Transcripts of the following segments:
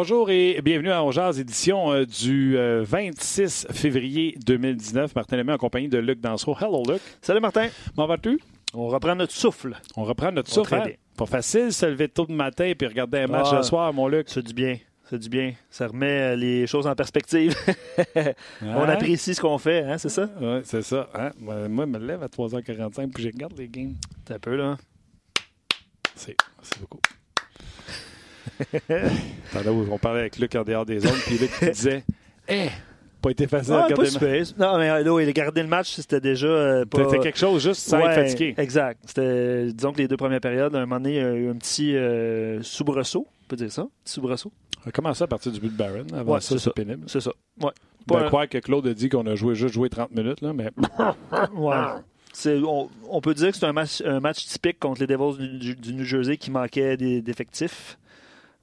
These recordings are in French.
Bonjour et bienvenue à Ongeaz, édition euh, du 26 euh, février 2019. Martin Lemay en compagnie de Luc Dansereau. Hello, Luc. Salut, Martin. Comment vas-tu? On reprend notre souffle. On reprend notre souffle. Hein? Pas facile se lever tôt de matin et regarder un match le soir, mon Luc. C'est du bien. C'est du bien. Ça remet euh, les choses en perspective. On apprécie ce qu'on fait, hein, c'est ça? Oui, c'est ça. Hein? Moi, je me lève à 3h45 puis je regarde les games. C'est un peu, là. C'est beaucoup. On parlait avec Luc en dehors des zones, puis Luc disait Eh, pas été facile à garder le match. Non, mais euh, là, il a gardé le match, c'était déjà euh, pas... C'était quelque chose juste sans être fatigué. Exact. C'était, disons que les deux premières périodes, à un moment donné, il y a eu un petit soubresaut, on peut dire ça, petit soubresaut. On a commencé à partir du but de Barron. Avant ça, c'est pénible? C'est ça. Ouais. Je croire que Claude a dit qu'on a joué juste joué 30 minutes, là, mais. ouais. On, peut dire que c'est un match, un match typique contre les Devils du, du New Jersey qui manquait d'effectifs.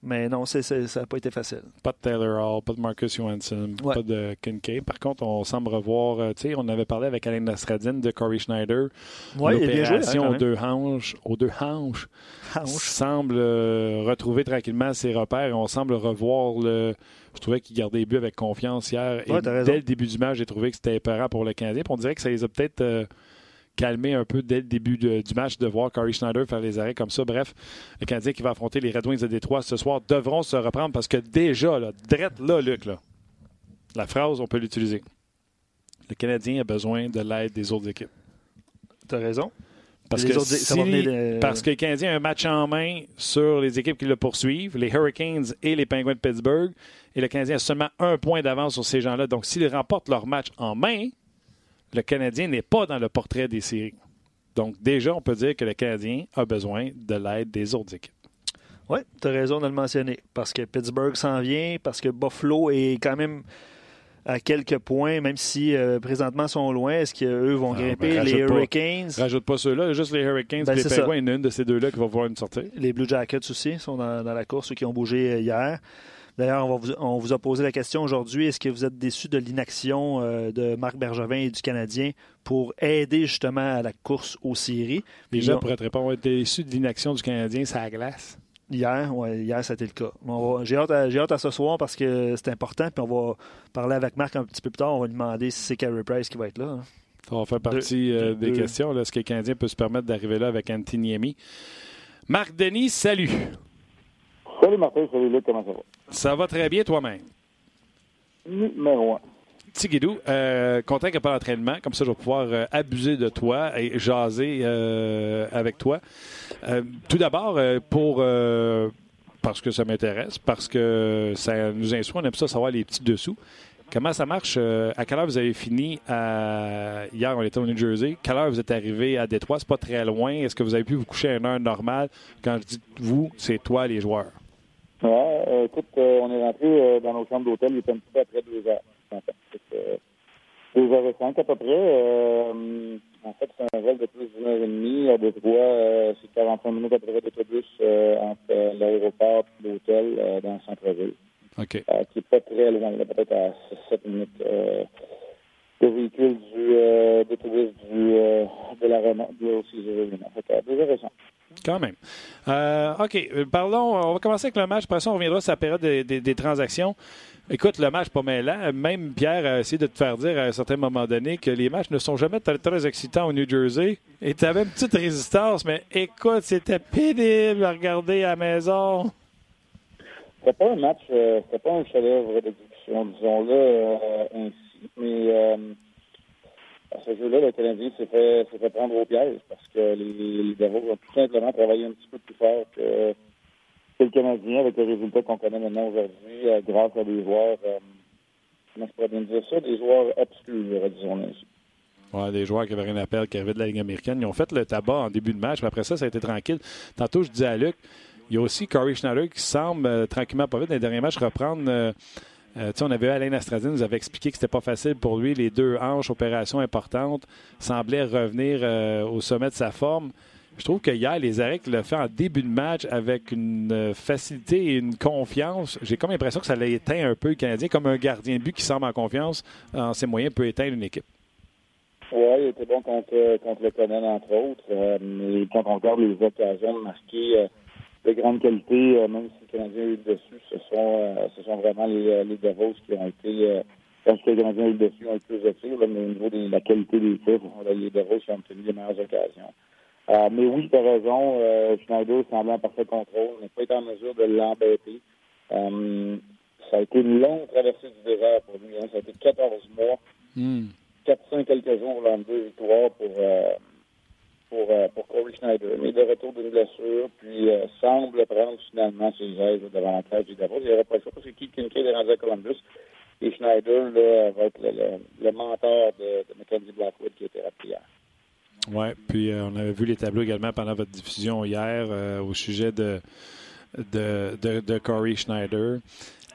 Mais non, ça n'a pas été facile. Pas de Taylor Hall, pas de Marcus Johansson, pas de Kincaid. Par contre, on semble revoir, euh, tu sais, on avait parlé avec Alain Nastradine de Corey Schneider. Oui, L'opération aux deux hanches, aux deux hanches, semble euh, retrouver tranquillement ses repères et on semble revoir le. Je trouvais qu'il gardait les buts avec confiance hier. et dès le début du match, j'ai trouvé que c'était épeurant pour le Canadien. on dirait que ça les a peut-être. Euh, calmer un peu dès le début du match de voir Corey Schneider faire les arrêts comme ça. Bref, le Canadien qui va affronter les Red Wings de Détroit ce soir devront se reprendre parce que déjà, là, drette là, Luc, là, la phrase, on peut l'utiliser. Le Canadien a besoin de l'aide des autres équipes. Tu as raison. Parce que, parce que le Canadien a un match en main sur les équipes qui le poursuivent, les Hurricanes et les Penguins de Pittsburgh. Et le Canadien a seulement un point d'avance sur ces gens-là. Donc, s'ils remportent leur match en main, le Canadien n'est pas dans le portrait des séries. Donc, déjà, on peut dire que le Canadien a besoin de l'aide des autres équipes. Oui, tu as raison de le mentionner. Parce que Pittsburgh s'en vient, parce que Buffalo est quand même à quelques points, même si euh, présentement sont loin. Est-ce qu'eux vont ah, grimper? Ben, les Hurricanes? rajoute pas ceux-là, juste les Hurricanes ben, les Penguins. A une de ces deux-là qui va voir une sortie. Les Blue Jackets aussi sont dans, dans la course, ceux qui ont bougé euh, hier. D'ailleurs, on, vous a posé la question aujourd'hui, est-ce que vous êtes déçu de l'inaction euh, de Marc Bergevin et du Canadien pour aider justement à la course aux séries? Les gens pourraient te répondre, être déçu de l'inaction du Canadien, à glace. Hier, oui, hier, c'était le cas. J'ai hâte, hâte, à ce soir parce que c'est important. Puis on va parler avec Marc un petit peu plus tard. On va lui demander si c'est Carey Price qui va être là. Hein. Ça va faire partie euh, des questions. Est-ce que le Canadien peut se permettre d'arriver là avec Antiniemi? Marc Denis, salut. Salut Martin, salut Luc, comment ça va? Ça va très bien toi-même? Numéro un. Tigidou, euh, content qu'il n'y ait pas d'entraînement. Comme ça, je vais pouvoir euh, abuser de toi et jaser euh, avec toi. Euh, tout d'abord, pour parce que ça m'intéresse, parce que ça nous instruit, on aime ça savoir les petits dessous. Comment ça marche? à quelle heure vous avez fini? Hier, on était au New Jersey. Quelle heure vous êtes arrivé à Détroit? C'est pas très loin. Est-ce que vous avez pu vous coucher à une heure normale? Quand je dis vous, c'est toi, les joueurs. Ouais, euh, écoute, euh, on est rentré euh, dans nos chambres d'hôtel, il était un petit peu après deux heures. deux heures et cinq à peu près. en fait, c'est un vol de plus d'une heure et demie à Détroit. c'est 45 minutes à peu près d'autobus entre l'aéroport et l'hôtel dans le centre-ville. OK. qui n'est pas très loin, peut-être à 7 minutes de véhicule du d'autobus du de la du aussi Fait deux. Quand même. Euh, OK. Parlons. On va commencer avec le match. Après ça, on reviendra sur la période des, transactions. Écoute, le match pas mêlant. Même Pierre a essayé de te faire dire à un certain moment donné que les matchs ne sont jamais très, très excitants au New Jersey. Et tu avais une petite résistance, mais écoute, c'était pénible à regarder à la maison. C'était pas un match, euh, c'était pas un chef-d'œuvre d'exécution, disons-le euh, ainsi. Mais à ce jeu-là, le Canadien s'est fait, fait, prendre au piège parce que les, les Devils ont tout simplement travaillé un petit peu plus fort que, le Canadien avec le résultat qu'on connaît maintenant aujourd'hui, euh, grâce à des joueurs, euh, comment je pourrais bien dire ça, des joueurs obscurs, disons ainsi. Ouais, des joueurs qui avaient rien à perdre, qui arrivaient de la Ligue américaine. Ils ont fait le tabac en début de match, mais après ça, ça a été tranquille. Tantôt, je disais à Luc, il y a aussi Corey Schneider qui semble euh, tranquillement, pas vite, dans les derniers matchs, reprendre euh, on avait Alain Astradine nous avait expliqué que c'était pas facile pour lui. Les deux hanches, opération importante, semblaient revenir euh, au sommet de sa forme. Je trouve que hier, les arrêts qu'il a fait en début de match avec une euh, facilité et une confiance, j'ai comme l'impression que ça l'a éteint un peu le Canadien, comme un gardien de but qui semble en confiance en ses moyens peut éteindre une équipe. Oui, il était bon contre, le Conan, entre autres. mais quand on regarde les occasions de grande qualité, euh, même si le Canadien a eu le dessus, ce sont, euh, ce sont vraiment les, les Devils qui ont été, quand le Canadien a eu le dessus, ont été plus tir, mais au niveau de la qualité des tirs, les Devils qui ont obtenu les meilleures occasions. mais oui, tu as raison, Schneider semblait en parfait contrôle, n'a pas été en mesure de l'embêter. ça a été une longue traversée du désert pour lui, hein. ça a été 14 mois. Mm. 400 quelques jours dans deux victoires pour, euh, pour, euh, pour Corey Schneider. Mais de retour d'une blessure, puis euh, semble prendre finalement ses ailes devant la du Davos. Il n'y aurait pas le choix parce que Keith Kincaid est rendu à Columbus. Et Schneider là, va être le, mentor de, de, Mackenzie Blackwood qui était rappelé hier. Oui, puis on avait vu les tableaux également pendant votre diffusion hier au sujet de, de, de, Corey Schneider.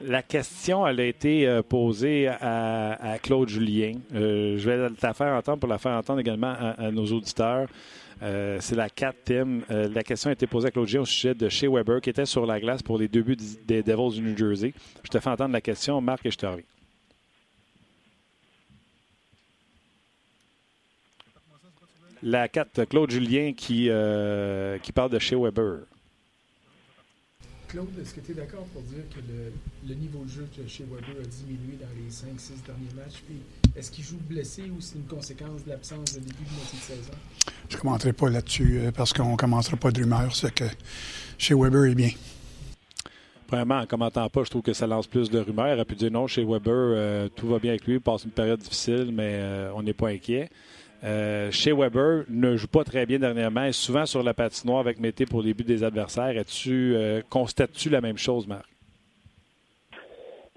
La question, elle a été euh, posée à, Claude Julien. Euh, je vais la faire entendre pour la faire entendre également à, nos auditeurs. Euh, c'est la 4 Tim. la question a été posée à Claude Julien au sujet de Shea Weber qui était sur la glace pour les deux buts des Devils du New Jersey. Je te fais entendre la question, Marc, et je te reviens. La 4, Claude Julien qui, qui parle de Shea Weber. Claude, est-ce que tu es d'accord pour dire que le, niveau de jeu de chez Weber a diminué dans les 5-6 derniers matchs? Est-ce qu'il joue blessé ou c'est une conséquence de l'absence de début de moitié de saison? Je ne commenterai pas là-dessus euh, parce qu'on ne commencera pas de rumeurs. C'est que chez Weber est bien. Premièrement, en ne commentant pas, je trouve que ça lance plus de rumeurs. Il aurait pu dire non, chez Weber, euh, tout va bien avec lui, il passe une période difficile, mais euh, on n'est pas inquiet. Euh, chez Weber ne joue pas très bien dernièrement, est souvent sur la patinoire avec Mété pour les buts des adversaires. tu euh, constates-tu la même chose, Marc?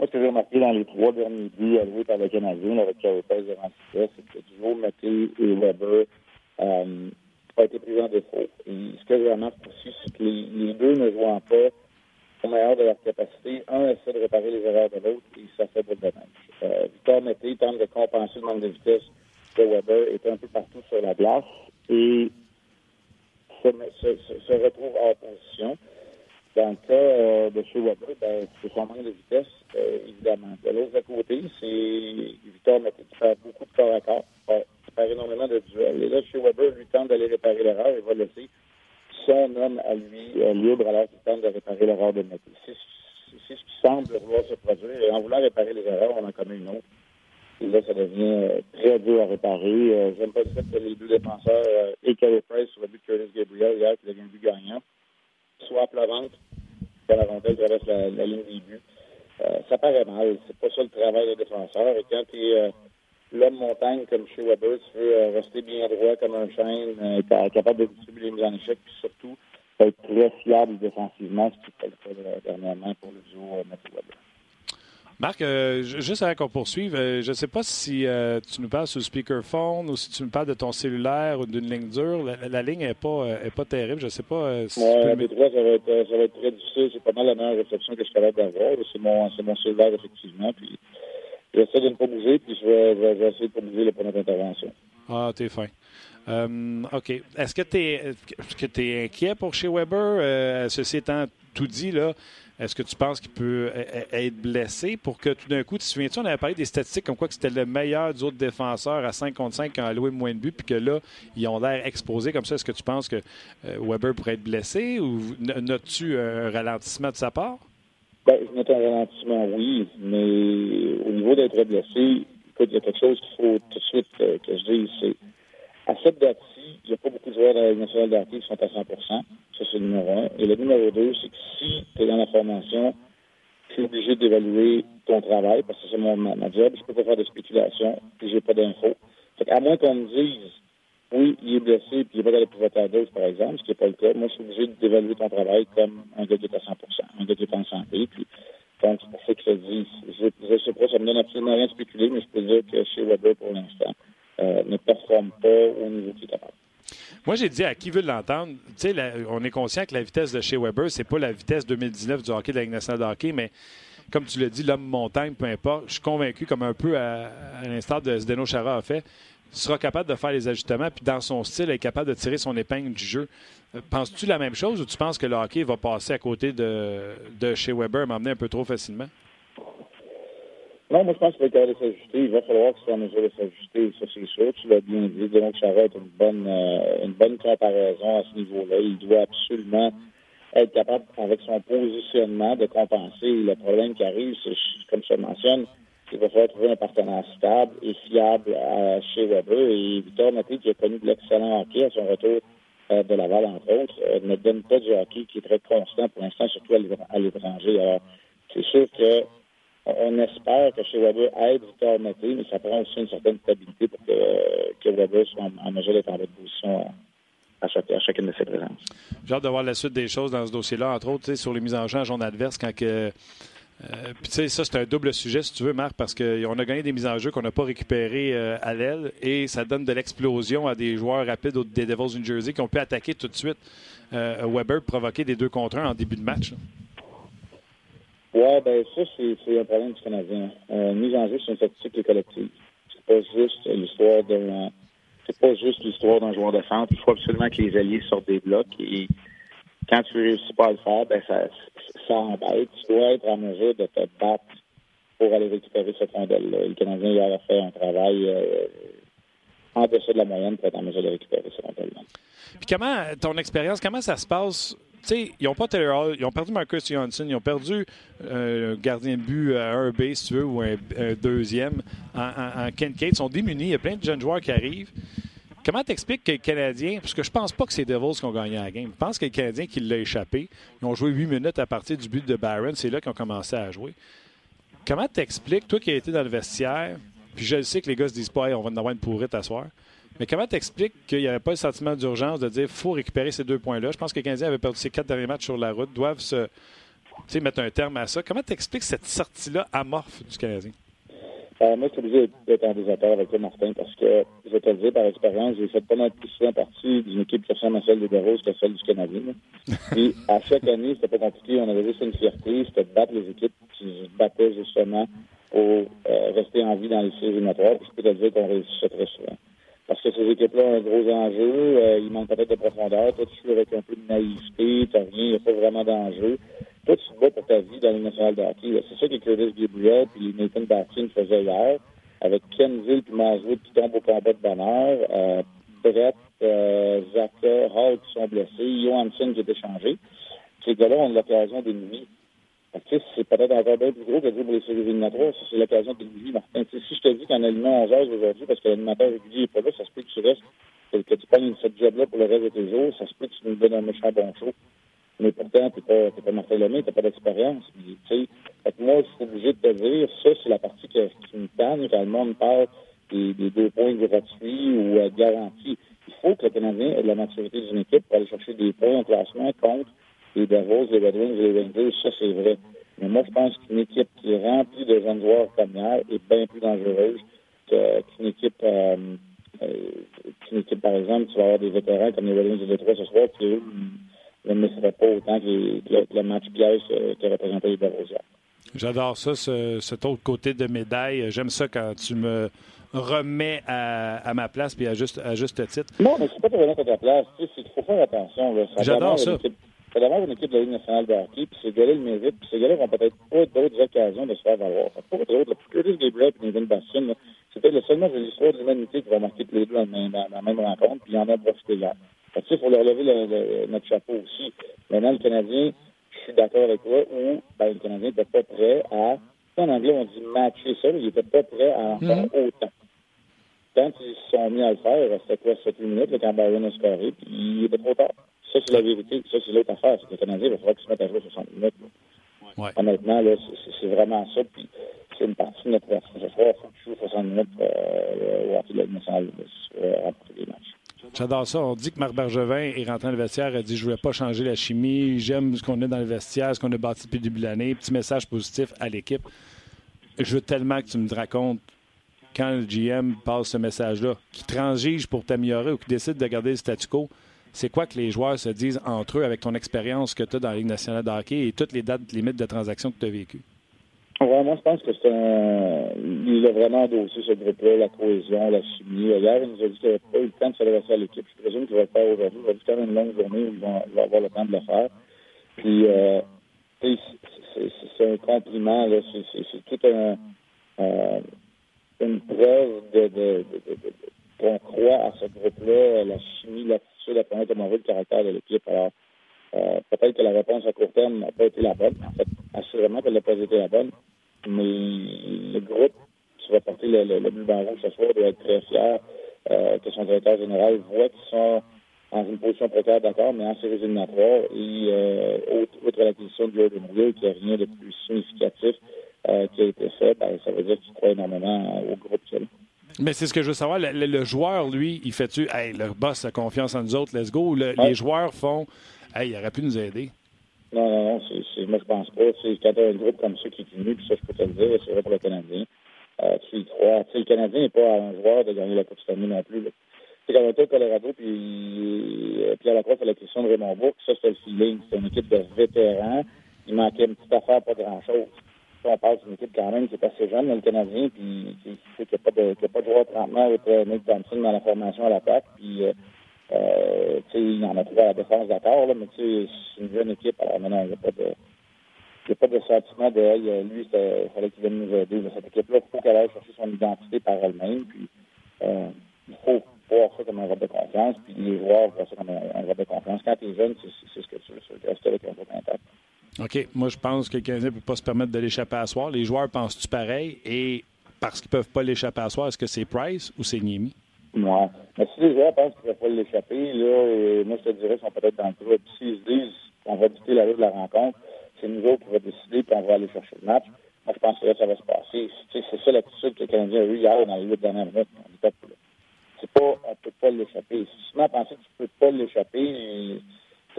Moi, ce que j'ai remarqué dans les trois derniers buts alloués par le Canadien avec Carey Price de c'est que toujours Mété et Weber euh, ont été pris en défaut. Et ce que je remarque aussi, c'est que les, deux ne jouant pas au meilleur de leur capacité, un essaie de réparer les erreurs de l'autre et ça fait pas de dommage. Euh, Victor Mété tente de compenser le manque de vitesse de Weber est un peu partout sur la glace et se, retrouve en position. Dans le cas euh, de chez Weber, ben, c'est son manque de vitesse, euh, évidemment. De l'autre côté, c'est Victor qui fait beaucoup de corps à corps, qui fait énormément de duels. Et là, chez Weber, lui tente d'aller réparer l'erreur et va laisser son homme à lui euh, libre alors qu'il tente de réparer l'erreur de Mété. C'est ce qui semble vouloir se produire. Et en voulant réparer les erreurs, on en commet une autre. Et là, ça devient euh, très dur à réparer. Euh, j'aime pas le fait que les deux défenseurs, et Carey Price sur le but de Curtis Gabriel hier, qui devient but gagnant, soit à vente quand la rondelle traverse la, la ligne des buts. Ça paraît mal. C'est pas ça le travail des défenseurs. Et quand tu es l'homme montagne comme chez Weber, tu veux rester bien droit comme un chêne, capable de distribuer les mises en échec, puis surtout être très fiable défensivement, ce qui fait le dernièrement pour le duo Mathieu Weber. Marc, euh, juste avant qu'on poursuive, euh, je ne sais pas si euh, tu nous parles sur le speakerphone ou si tu me parles de ton cellulaire ou d'une ligne dure. La, ligne n'est pas, est pas terrible. Je ne sais pas si ouais, tu peux... ça, va être, ça va être très difficile. C'est pas mal la meilleure réception que je suis capable d'avoir. C'est mon, mon cellulaire, effectivement. Puis j'essaie de ne pas bouger, puis je vais, je vais essayer de ne pas bouger pour notre intervention. Ah, t'es fin. OK. Est-ce que tu es, es, inquiet pour chez Weber? ceci étant tout dit, là, est-ce que tu penses qu'il peut e, e, être blessé pour que tout d'un coup, tu te souviens-tu, on avait parlé des statistiques comme quoi que c'était le meilleur des autres défenseurs à 5 contre 5 qui ont alloué moins de buts, puis que là, ils ont l'air exposés comme ça? Est-ce que tu penses que euh, Weber pourrait être blessé ou notes-tu un ralentissement de sa part? Bien, je note un ralentissement, oui, mais au niveau d'être blessé, écoute, il y a quelque chose qu'il faut tout de suite euh, que je dise, c'est à cette date-ci, il n'y a pas beaucoup de joueurs de la nationale d'hockey qui sont à 100% Ça, c'est le numéro un. Et le numéro deux, c'est que si tu es dans la formation, tu es obligé d'évaluer ton travail, parce que c'est mon ma job. Je peux pas faire de spéculation, puis j'ai pas d'infos. Fait à moins qu'on me dise, oui, il est blessé, puis il n'est pas à dose, par exemple, ce qui n'est pas le cas, moi, je suis obligé d'évaluer ton travail comme un gars qui est à 100% un gars qui est en santé. Puis, donc, c'est pour ça que je dis, je ne sais pas, ça me donne absolument rien de spéculer, mais je peux dire que chez Weber, pour l'instant, euh, ne performe pas au niveau qu'il est. Moi, j'ai dit à qui veut l'entendre, on est conscient que la vitesse de chez Weber, c'est pas la vitesse 2019 du hockey de la Ligue nationale de hockey, mais comme tu l'as dit, l'homme montagne, peu importe, je suis convaincu, comme un peu à, l'instar de Zdeno Chara a fait, sera capable de faire les ajustements, puis dans son style, être capable de tirer son épingle du jeu. Euh, penses-tu la même chose ou tu penses que le hockey va passer à côté de, de chez Weber, m'emmener un peu trop facilement? Non, moi, je pense qu'il va s'ajuster. Il va falloir qu'il soit en mesure de s'ajuster. Ça, c'est sûr. Tu l'as bien dit. Donc, ça va être une bonne, euh, une bonne comparaison à ce niveau-là. Il doit absolument être capable, avec son positionnement, de compenser le problème qui arrive. Comme je mentionne, il va falloir trouver un partenaire stable et fiable chez Weber. Et Victor Maté, qui a connu de l'excellent hockey à son retour euh, de Laval, entre autres, euh, ne donne pas du hockey qui est très constant pour l'instant, surtout à l'étranger. Alors, c'est sûr que on espère que chez Weber aide Victor Maté, mais ça prend aussi une certaine stabilité pour que, que Weber soit en, mesure d'être en bonne position à, chacune de ses présences. J'ai hâte de voir la suite des choses dans ce dossier-là, entre autres sur les mises en jeu en zone adverse, quand que, euh, tu sais, ça, c'est un double sujet, si tu veux, Marc, parce qu'on a gagné des mises en jeu qu'on n'a pas récupérées euh, à l'aile et ça donne de l'explosion à des joueurs rapides des Devils New Jersey qui ont pu attaquer tout de suite euh, Weber, provoquer des deux contre un en début de match. Oui, ben ça, c'est un problème du Canadien. mise en jeu, c'est une statistique collective. C'est pas juste l'histoire d'un. C'est pas juste l'histoire d'un joueur de centre. Il faut absolument que les alliés sortent des blocs et quand tu réussis pas à le faire, ben ça, ça embête. Tu dois être en mesure de te battre pour aller récupérer cette rondelle-là. Le Canadien il a fait un travail euh, en dessous de la moyenne pour être en mesure de récupérer cette rondelle-là. Puis comment, ton expérience, comment ça se passe? Sais, ils n'ont pas Taylor Hall, ils ont perdu Marcus Johansson, ils ont perdu euh, gardien de but à un B, si tu veux, ou un, deuxième en, en, en Ken Kate. Ils sont démunis. Il y a plein de jeunes joueurs qui arrivent. Comment t'expliques que les Canadiens, parce que je pense pas que c'est Devils qui ont gagné la game, je pense que les Canadiens qui l'ont échappé, ils ont joué huit minutes à partir du but de Barron, c'est là qu'ils ont commencé à jouer. Comment t'expliques, toi qui as été dans le vestiaire, puis je sais que les gars se disent pas, on va en avoir une pourrite à soir, mais comment t'expliques qu'il n'y avait pas le sentiment d'urgence de dire faut récupérer ces deux points-là? Je pense que les Canadiens avaient perdu ces quatre derniers matchs sur la route, doivent se mettre un terme à ça. Comment t'expliques cette sortie-là amorphe du Canadien? Euh, moi, je suis obligé d'être en désaccord avec toi, Martin, parce que, je vais te le dire par expérience, j'ai fait pas mal plus souvent partie d'une équipe qui ressemble à celle des Devils que celle du Canadien. Et à chaque année, c'était pas compliqué. On avait juste une fierté, c'était de battre les équipes qui se battaient justement pour euh, rester en vie dans les séries éliminatoires. je peux te dire qu'on réussissait très souvent. Parce que ces équipes-là ont un gros enjeu. Euh, il manque peut-être de profondeur. Toi, tu joues avec un peu de naïveté. Tu rien. Il n'y a pas vraiment d'enjeu toi, tu te bats pour ta vie dans le national de hockey. C'est ça que Curtis Gabriel puis Nathan Battin faisaient hier, avec Kenville puis Maswood qui tombent au combat de bonheur, euh, Brett, euh, Zaka, Hall qui sont blessés, Johansson qui est échangé. Ces gars-là ont l'occasion C'est peut-être encore bien plus gros que dire pour les séries éliminatoires. C'est l'occasion d'une vie, Martin. si je te dis qu'en allumant 11 heures aujourd'hui, parce que l'animateur régulier n'est pas là, ça se peut que tu restes, que tu prennes cette job-là pour le reste de tes jours, ça se peut que tu nous donnes un méchant bon show mais pourtant, tu n'es pas, pas Martin Lemay, tu n'as pas d'expérience. Moi, je suis obligé de te dire, ça, c'est la partie qui, me tanne quand le monde parle des, deux points gratuits ou euh, garantis. Il faut que le Canadien ait de la maturité d'une équipe pour aller chercher des points en classement contre les Devils, les Red Wings les Rangers. Ça, c'est vrai. Mais moi, je pense qu'une équipe qui est remplie de jeunes joueurs comme hier est bien plus dangereuse qu'une équipe, euh, euh, qu'une équipe, par exemple, tu vas avoir des vétérans comme les Red Wings et les Détroit ce soir qui, eux, ne serait pas autant que, le, match piège qui représentait les Borussia. J'adore ça, ce, cet autre côté de médaille. J'aime ça quand tu me remets à, ma place puis à juste, à juste titre. Non, mais c'est pas te remettre à ta place. Il faut faire attention. J'adore ça. C'est d'abord une équipe de la Ligue nationale de hockey, puis ces gars-là le méritent, puis ces gars-là n'ont peut-être pas d'autres occasions de se faire valoir. Pas d'autres. Le Curtis Gabriel et Nathan Bastien, c'était le seul match de l'histoire de l'humanité qui va marquer tous les deux dans, la même rencontre, puis il en a profité hier. Il faut leur lever le, notre chapeau aussi. Maintenant, le Canadien, je suis d'accord avec toi, où ben, le Canadien n'était pas prêt à. En anglais, on dit matcher ça, mais il n'était pas prêt à en faire mhm. autant. Quand ils se sont mis à le faire, restait quoi, 7 minutes, là, quand Byron a scoré, puis il était trop tard. Ça, c'est la vérité. Ça, c'est l'autre affaire. C'est que le Canadien, il va falloir qu'il se mette à jouer 60 minutes. Ouais. Honnêtement, là, c'est vraiment ça. Puis c'est une partie de notre version. Ce soir, il faut que tu joues 60 minutes euh, au hockey de la nationale remporter des matchs. J'adore ça. On dit que Marc Bergevin est rentré dans le vestiaire, a dit Je ne voulais pas changer la chimie, j'aime ce qu'on a dans le vestiaire, ce qu'on a bâti depuis le début de l'année. Petit message positif à l'équipe. Je veux tellement que tu me racontes quand le GM passe ce message-là, qui transige pour t'améliorer ou qui décide de garder le statu quo. C'est quoi que les joueurs se disent entre eux avec ton expérience que tu as dans la Ligue nationale de hockey et toutes les dates limites de transaction que tu as vécues? Moi, je pense que c'est un. Il a vraiment endossé ce groupe-là, la cohésion, la chimie. Hier, il nous a dit qu'il n'avait pas eu le temps de s'adresser à l'équipe. Je présume qu'il va le faire aujourd'hui. Il va même une longue journée où il va, avoir le temps de le faire. Puis, euh, c'est un compliment. C'est tout un, euh, une preuve de, qu'on croit à ce groupe-là, la chimie, l'attitude, la planète, le caractère de l'équipe. Alors, Euh, peut-être que la réponse à court terme n'a pas été la bonne. En fait, assurément qu'elle n'a pas été la bonne. Mais le groupe qui va porter le, le, rouge ce soir doit être très fier euh, que son directeur général voit qu'ils sont dans une position précaire, d'accord, mais en séries éliminatoires. Et euh, outre, l'acquisition de Jordan Will, qui n'a rien de plus significatif euh, qui a été fait, ben, ça veut dire qu'il croit énormément au groupe. Mais c'est ce que je veux savoir. Le, joueur, lui, il fait-tu, hey, le boss a confiance en nous autres, let's go. Les joueurs font, hey, il aurait pu nous aider. Non, non, non, c'est, moi je pense pas. C'est quand tu as un groupe comme ça qui est venu, puis ça je peux te le dire, c'est vrai pour le Canadien. Euh, tu y crois. le Canadien n'est pas un joueur de gagner la Coupe Stanley non plus. C'est quand on était au Colorado, puis euh, Pierre Lacroix fait la question de Raymond Bourg, ça c'était le feeling. C'est une équipe de vétérans. Il manquait une petite affaire, pas grand-chose on parle d'une équipe quand même qui est assez jeune, le Canadien, puis qui qu'il n'y a, pas de, joueur 30 ans avec Nick Thompson dans la formation à l'attaque. Puis, euh, euh, il en a trouvé à la défense d'accord, mais c'est une jeune équipe. Alors maintenant, il n'y a pas de. Il a pas de sentiment de hey, lui, il fallait qu'il vienne nous aider. Cette équipe-là, il faut qu'elle aille chercher son identité par elle-même. Puis euh, il faut voir ça comme un vote de confiance. Puis les joueurs ça comme un, vote de confiance. Quand tu es jeune, c'est ce que tu veux. Rester avec un vote intact. OK. Moi, je pense que le Canadien ne peut pas se permettre de l'échapper à soir. Les joueurs pensent-tu pareil? Et parce qu'ils ne peuvent pas l'échapper à soir, est-ce que c'est Price ou c'est Niemi? Moi. Mais si les joueurs pensent qu'ils ne peuvent pas l'échapper, là, moi, je te dirais qu'ils sont peut-être dans le trou. Puis s'ils se disent qu'on va dicter la rue de la rencontre, c'est nous autres qui décider puis on va aller chercher le match. Moi, je pense que là, ça va se passer. C'est ça l'attitude que le Canadien a eu hier dans les huit dernières minutes. On ne peut pas l'échapper. Si tu pensé que tu ne peux pas l'échapper,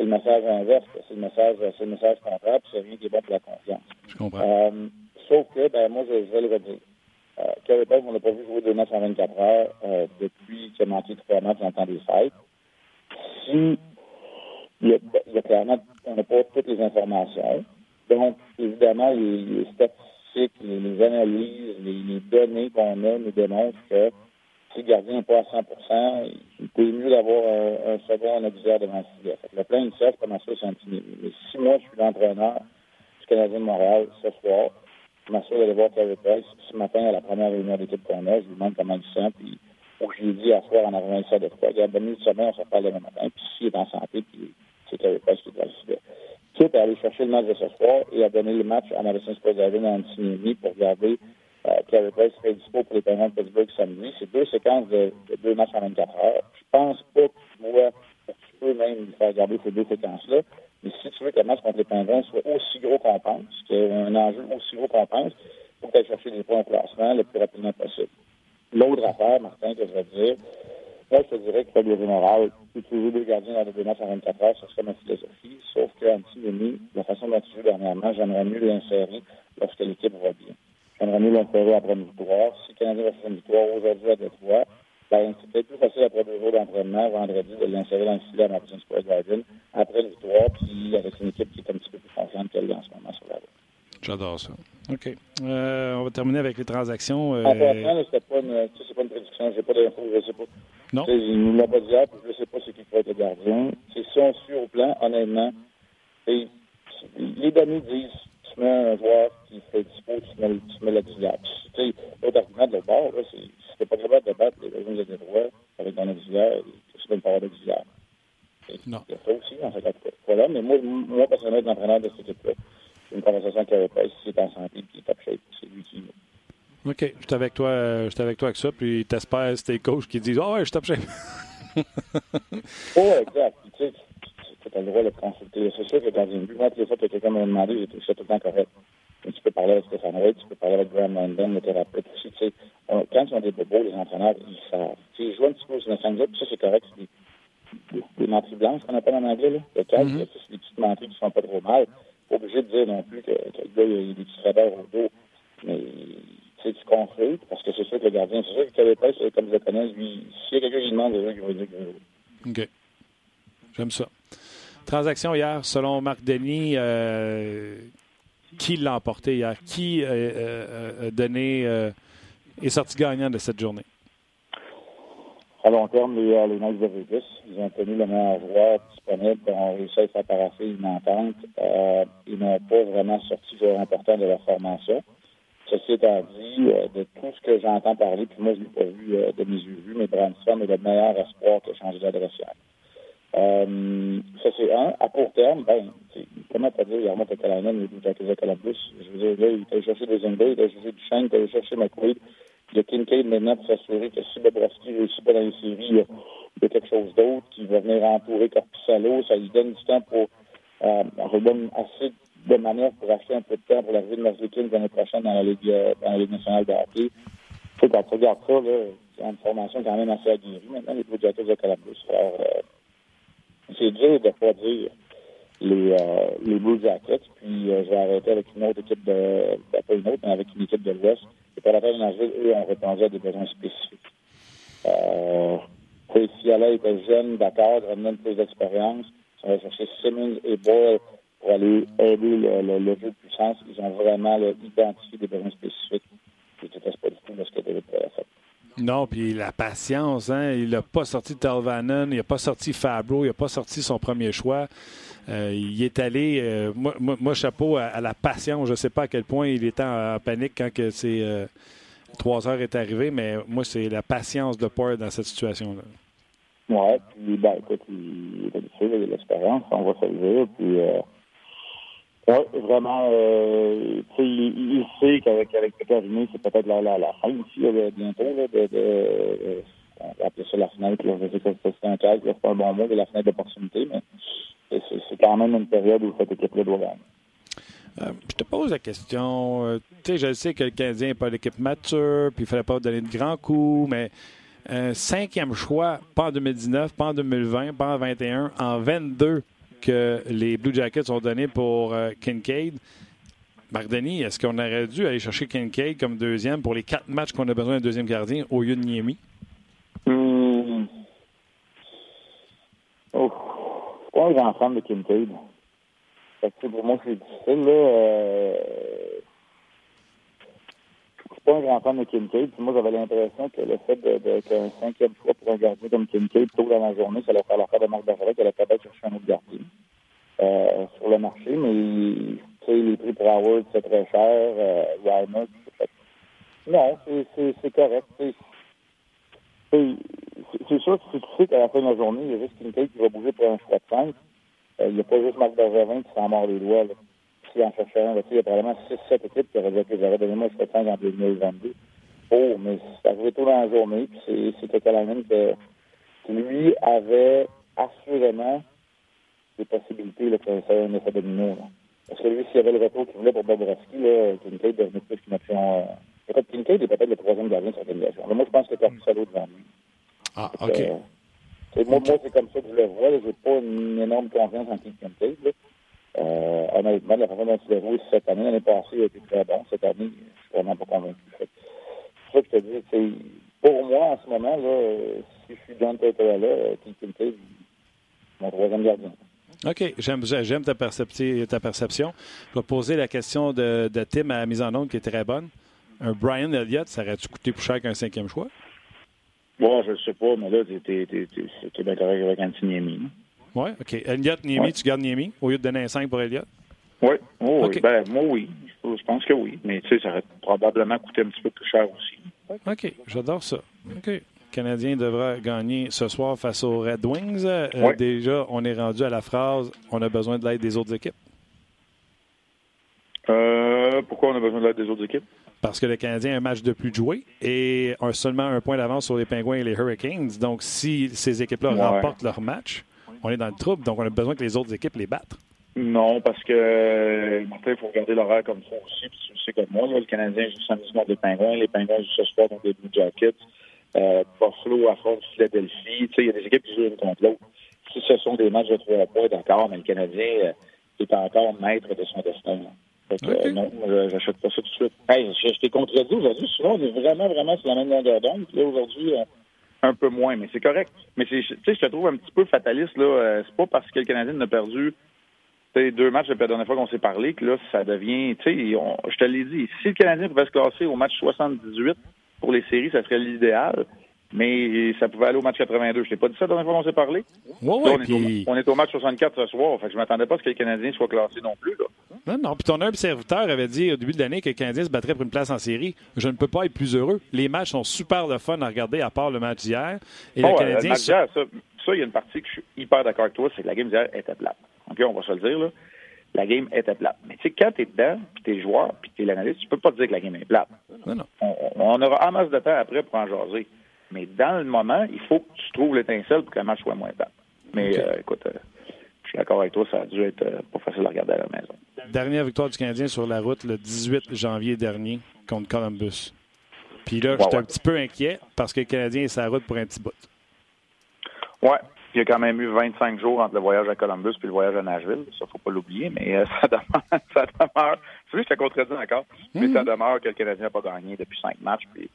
le message inverse, c'est le message, c'est le message contraire, puis c'est rien qui est bon pour la confiance. Je comprends. Euh, sauf que, ben, moi, je, je vais le redire. Euh, Carey on n'a pas vu jouer deux matchs en 24 heures euh, depuis qu'il a manqué trois matchs dans le temps des fêtes. Si il y a, il y a clairement, on n'a pas toutes les informations. Donc, évidemment, les, les statistiques, les, les analyses, les, les données qu'on a nous démontrent que si le gardien n'est pas à 100 peut mieux d'avoir un, un second adversaire devant le filet. le plein initial, c'est pas ça, c'est Mais si moi, je suis l'entraîneur du Canadien de Montréal ce soir, je m'assure d'aller voir Carey Price. Ce matin, à la première réunion d'équipe qu'on a, je lui demande comment il se sent, puis où je lui ai dit à soir en arrivant ici de quoi. Regarde, bonne nuit de sommeil, on se parle demain matin. Puis s'il est en santé, puis c'est Carey Price qui doit le filet. Quitte à aller chercher le match de ce soir et à donner le match à Madison Square Garden en Antigny pour garder Carey Price serait dispo pour les Penguins de Pittsburgh samedi. C'est deux séquences de, de, deux matchs en 24 heures. Je pense pas que tu tu peux même faire garder ces deux séquences-là. Mais si tu veux que le match contre les Penguins soit aussi gros qu'on pense, qu'il y ait un enjeu aussi gros qu'on pense, il faut que tu chercher des points au classement le plus rapidement possible. L'autre affaire, Martin, que je vais dire, moi, je te dirais que le général, utiliser deux gardiens dans les deux matchs en 24 heures, ce serait ma philosophie. Sauf qu'en la façon dont tu joues dernièrement, j'aimerais mieux l'insérer lorsque l'équipe va bien. J'aimerais mieux l'insérer après une victoire. Si le Canadien va faire une victoire aujourd'hui à Détroit, ben, c'est peut-être plus facile après deux jours d'entraînement, vendredi, de l'insérer dans le filet à Madison Square Garden après une victoire, puis avec une équipe qui est un petit peu plus confiante qu'elle est en ce moment sur la route. J'adore ça. OK. Euh, on va terminer avec les transactions. Euh... En passant, c'est pas, une, pas une prédiction. J'ai pas d'infos, je sais pas. Non. Il nous l'a pas dit puis je sais pas c'est qui va être le gardien. C'est si on suit au plan, honnêtement, et les données disent un joueur qui fait dispo, tu mets, tu mets l'auxiliaire. Tu sais, l'autre argument de l'autre bord, là, c'est si t'es pas capable de battre les Ravens de Détroit avec ton auxiliaire, tu peux pas avoir d'auxiliaire. Non. Il y a ça aussi, en fait. Voilà, mais moi, moi personnellement, l'entraîneur de cette équipe-là, j'ai une conversation avec Carey Price, si c'est en santé est top shape, c'est lui qui OK. Je suis avec toi, euh, je avec toi avec ça, puis t'espères c'est tes coachs qui disent Ah oh, ouais, je suis top shape. oh, exact. Puis, tu sais, tu as le droit de consulter. C'est sûr que dans une vue, moi, toutes les fois que quelqu'un m'a demandé, j'ai trouvé ça tout le temps correct. Tu peux parler avec Stéphane Ray, tu peux parler avec Graham London, le thérapeute aussi. Tu sais, on, quand ils ont des bobos, les entraîneurs, ils savent. Tu sais, ils jouent un petit peu sur le puis ça, c'est correct. C'est des, des, menteries blanches qu'on appelle en anglais, là. Le calme, mm -hmm. c'est des petites menteries qui ne sont pas trop mal. Pas obligé de dire non plus que, que le gars, il a des petits travers au dos. Mais tu sais, tu construis, parce que c'est sûr que le gardien, c'est sûr que Price, comme je le connais, lui, s'il y a quelqu'un qui demande, déjà, il va dire que OK. J'aime ça. Transaction hier, selon Marc Denis, euh, qui l'a emporté hier? Qui euh, euh, a donné, est sorti gagnant de cette journée? À long terme, les, les Knights de Vegas, ils ont tenu le meilleur joueur disponible, ont réussi à faire paraffer une entente. ils n'ont pas vraiment sorti joueur important de leur formation. Ceci étant dit, de tout ce que j'entends parler, puis moi je ne l'ai pas vu de mes yeux mais Branson est le meilleur espoir qui a changé d'adresseur. Euh, ça, c'est un. À court terme, ben, comment t'as dit, Callahan, il est à Columbus. Je veux dire, là, il allé chercher des Zimber, il allé chercher du Shank, il allé chercher McQuaid. Il y a Kincaid maintenant pour s'assurer que si Bobrovski réussit pas dans les séries, il y, a, quelque chose d'autre qui va venir entourer Corpusalo. Ça lui donne du temps pour, euh, on assez de manière pour acheter un peu de temps pour l'arrivée de Merzlikins l'année prochaine dans la Ligue, euh, dans la Ligue nationale de hockey. Quand tu regardes ça, là, c'est une formation quand même assez aguerrie maintenant, les Blue Jackets de Columbus. Euh, c'est dur de pas dire les, euh, les Blue Jackets. Puis euh, je vais arrêter avec une autre équipe de. Ben, pas une autre, mais avec une équipe de l'Ouest. Les Prédateurs de Nashville, eux, ont répondu à des besoins spécifiques. Euh, elle était jeune, d'accord, Redmond plus d'expérience. On va chercher Simmons et Boyle pour aller aider le, jeu de puissance. Ils ont vraiment identifié des besoins spécifiques. Je ne pas du tout de ce que David fait. Non, puis la patience, hein? il n'a pas sorti Talvanen, il n'a pas sorti Fabro, il n'a pas sorti son premier choix. Euh, il est allé, euh, moi, moi, moi, chapeau à, à, la patience. Je ne sais pas à quel point il était en, en panique quand que ces euh, trois heures est arrivé, mais moi, c'est la patience de Poirier dans cette situation-là. Oui, puis ben, écoute, il est habitué, il a de l'expérience, on va se le dire. Puis, euh, oui, vraiment, euh, il, il sait qu'avec avec Pécariné, c'est peut-être la, la, la fin là, bientôt, là, de, de, va appeler ça la fenêtre, là, je sais que c'est un cas, c'est pas un bon mot, de la fenêtre d'opportunité, mais c'est quand même une période où cette équipe-là doit gagner. Euh, je te pose la question. Euh, je sais que le Canadien n'est pas l'équipe mature, puis il ne fallait pas donner de grands coups, mais un cinquième choix, pas en 2019, pas en 2020, pas en 2021, en 22 que les Blue Jackets ont donné pour euh, Kincaid. Marc Denis, est-ce qu'on aurait dû aller chercher Kincaid comme deuxième pour les quatre matchs qu'on a besoin d'un deuxième gardien au lieu de Niemi? Mmh. Oh. Grand fan de Kincaid? Pour moi, c'est difficile. Euh... Pas un grand fan de Kincaid. Puis moi, j'avais l'impression que le fait de, qu'un cinquième choix pour un gardien comme Kincaid, tôt dans la journée, ça allait faire l'affaire de Marc Bergeret, qu'elle allait peut-être chercher un autre gardien euh, sur le marché. Mais les prix pour Howard, c'est très cher. Euh, non, c'est correct. C'est sûr que si tu sais qu'à la fin de la journée, il y a juste Kincaid qui va bouger pour un choix de 5, il n'y a pas juste Marc Bergevin qui s'en mord les doigts. En cherchait un, il y a probablement 6-7 équipes qui auraient dit que j'aurais donné moi 5 en 2022. Oh, mais c'est arrivé tôt dans la journée, puis c'est Callahan que, qui, lui, avait assurément des possibilités là, que ça ait un effet domino. Là. Parce que lui, s'il y avait le retour qu'il voulait pour Bobrovski, Kincaid devenait plus qu'une option. Euh... Peut-être Kincaid est peut-être le troisième gardien de cette organisation. Moi, je pense que c'est Corpusalo devant lui. Ah, OK. Euh, moi, moi c'est comme ça que je le vois. Je n'ai pas une énorme confiance en Kincaid. Euh, honnêtement, la façon dont il joué cette année, l'année passée, il a été très bon. Cette année, je suis vraiment pas convaincu. C'est ça que je te dis. Pour moi, en ce moment, là, si je suis John Tortorella, Keith Kincaid, mon troisième gardien. OK. J'aime ta, ta perception. Je vais poser la question de, de Tim à la mise en onde qui est très bonne. Un Brian Elliott, ça aurait-tu coûté plus cher qu'un cinquième choix? Bon, je ne sais pas, mais là, c'était bien correct avec Antiniemi. Oui, OK. Elliott, Niemi, ouais. tu gardes Niemi au lieu de donner un 5 pour Elliott? Oui, oh, okay. oui. Ben, moi, oui. Je pense que oui. Mais tu sais, ça aurait probablement coûté un petit peu plus cher aussi. OK, j'adore ça. OK. Le Canadien devra gagner ce soir face aux Red Wings. Euh, ouais. Déjà, on est rendu à la phrase on a besoin de l'aide des autres équipes? Euh, pourquoi on a besoin de l'aide des autres équipes? Parce que le Canadien a un match de plus de jouer et a seulement un point d'avance sur les Pingouins et les Hurricanes. Donc, si ces équipes-là ouais. remportent leur match, on est dans le trouble. Donc, on a besoin que les autres équipes les battent. Non, parce que, Martin, il faut regarder l'horaire comme ça aussi. Puis tu sais comme moi, là, le Canadien joue samedi contre les Pingouins. Les Pingouins jouent ce soir contre les Blue Jackets. Euh, Buffalo affronte Philadelphie. Tu sais, il y a des équipes qui jouent une contre l'autre. Si ce sont des matchs de trois points, d'accord, mais le Canadien euh, est encore maître de son destin. Là. Fait que, okay. euh, non, j'achète pas ça tout de suite. Hey, je, je t'ai contredit aujourd'hui. Souvent, on est vraiment, vraiment sur la même longueur d'onde. Puis là, aujourd'hui, euh, un peu moins, mais c'est correct. Mais tu sais, je te trouve un petit peu fataliste, là. Euh, c'est pas parce que le Canadien a perdu deux matchs depuis la dernière fois qu'on s'est parlé que là, ça devient, tu sais, je te l'ai dit, si le Canadien pouvait se classer au match 78 pour les séries, ça serait l'idéal. Mais ça pouvait aller au match 82. Je t'ai pas dit ça la dernière fois qu'on s'est parlé? Oui, oui. On, puis... est au, on est au match 64 ce soir. Fait que je m'attendais pas à ce que les Canadiens soient classés non plus. Là. Non, non. Puis ton humble serviteur avait dit au début de l'année que le Canadien se battrait pour une place en série. Je ne peux pas être plus heureux. Les matchs sont super le fun à regarder, à part le match d'hier. Et oh, le Canadien. Le match d'hier, ça, ça, il y a une partie que je suis hyper d'accord avec toi, c'est que la game d'hier était plate. OK, on va se le dire, là. La game était plate. Mais tu sais, quand t'es dedans, puis t'es joueur, puis t'es l'analyste, tu peux pas te dire que la game est plate. Non, non. On, on aura en masse de temps après pour en jaser. Mais dans le moment, il faut que tu trouves l'étincelle pour que le match soit moins plate. Mais euh, écoute, euh, je suis d'accord avec toi, ça a dû être euh, pas facile à regarder à la maison. Dernière victoire du Canadien sur la route le 18 janvier dernier contre Columbus. Puis là, Ouais, j'étais ouais. un petit peu inquiet parce que le Canadien est sur la route pour un petit bout. Ouais. Il y a quand même eu 25 jours entre le voyage à Columbus puis le voyage à Nashville. Ça, faut pas l'oublier, mais ça demeure. Ça demeure. Tu sais, je te contredis encore, mais ça demeure que le Canadien n'a pas gagné depuis cinq matchs. Puis,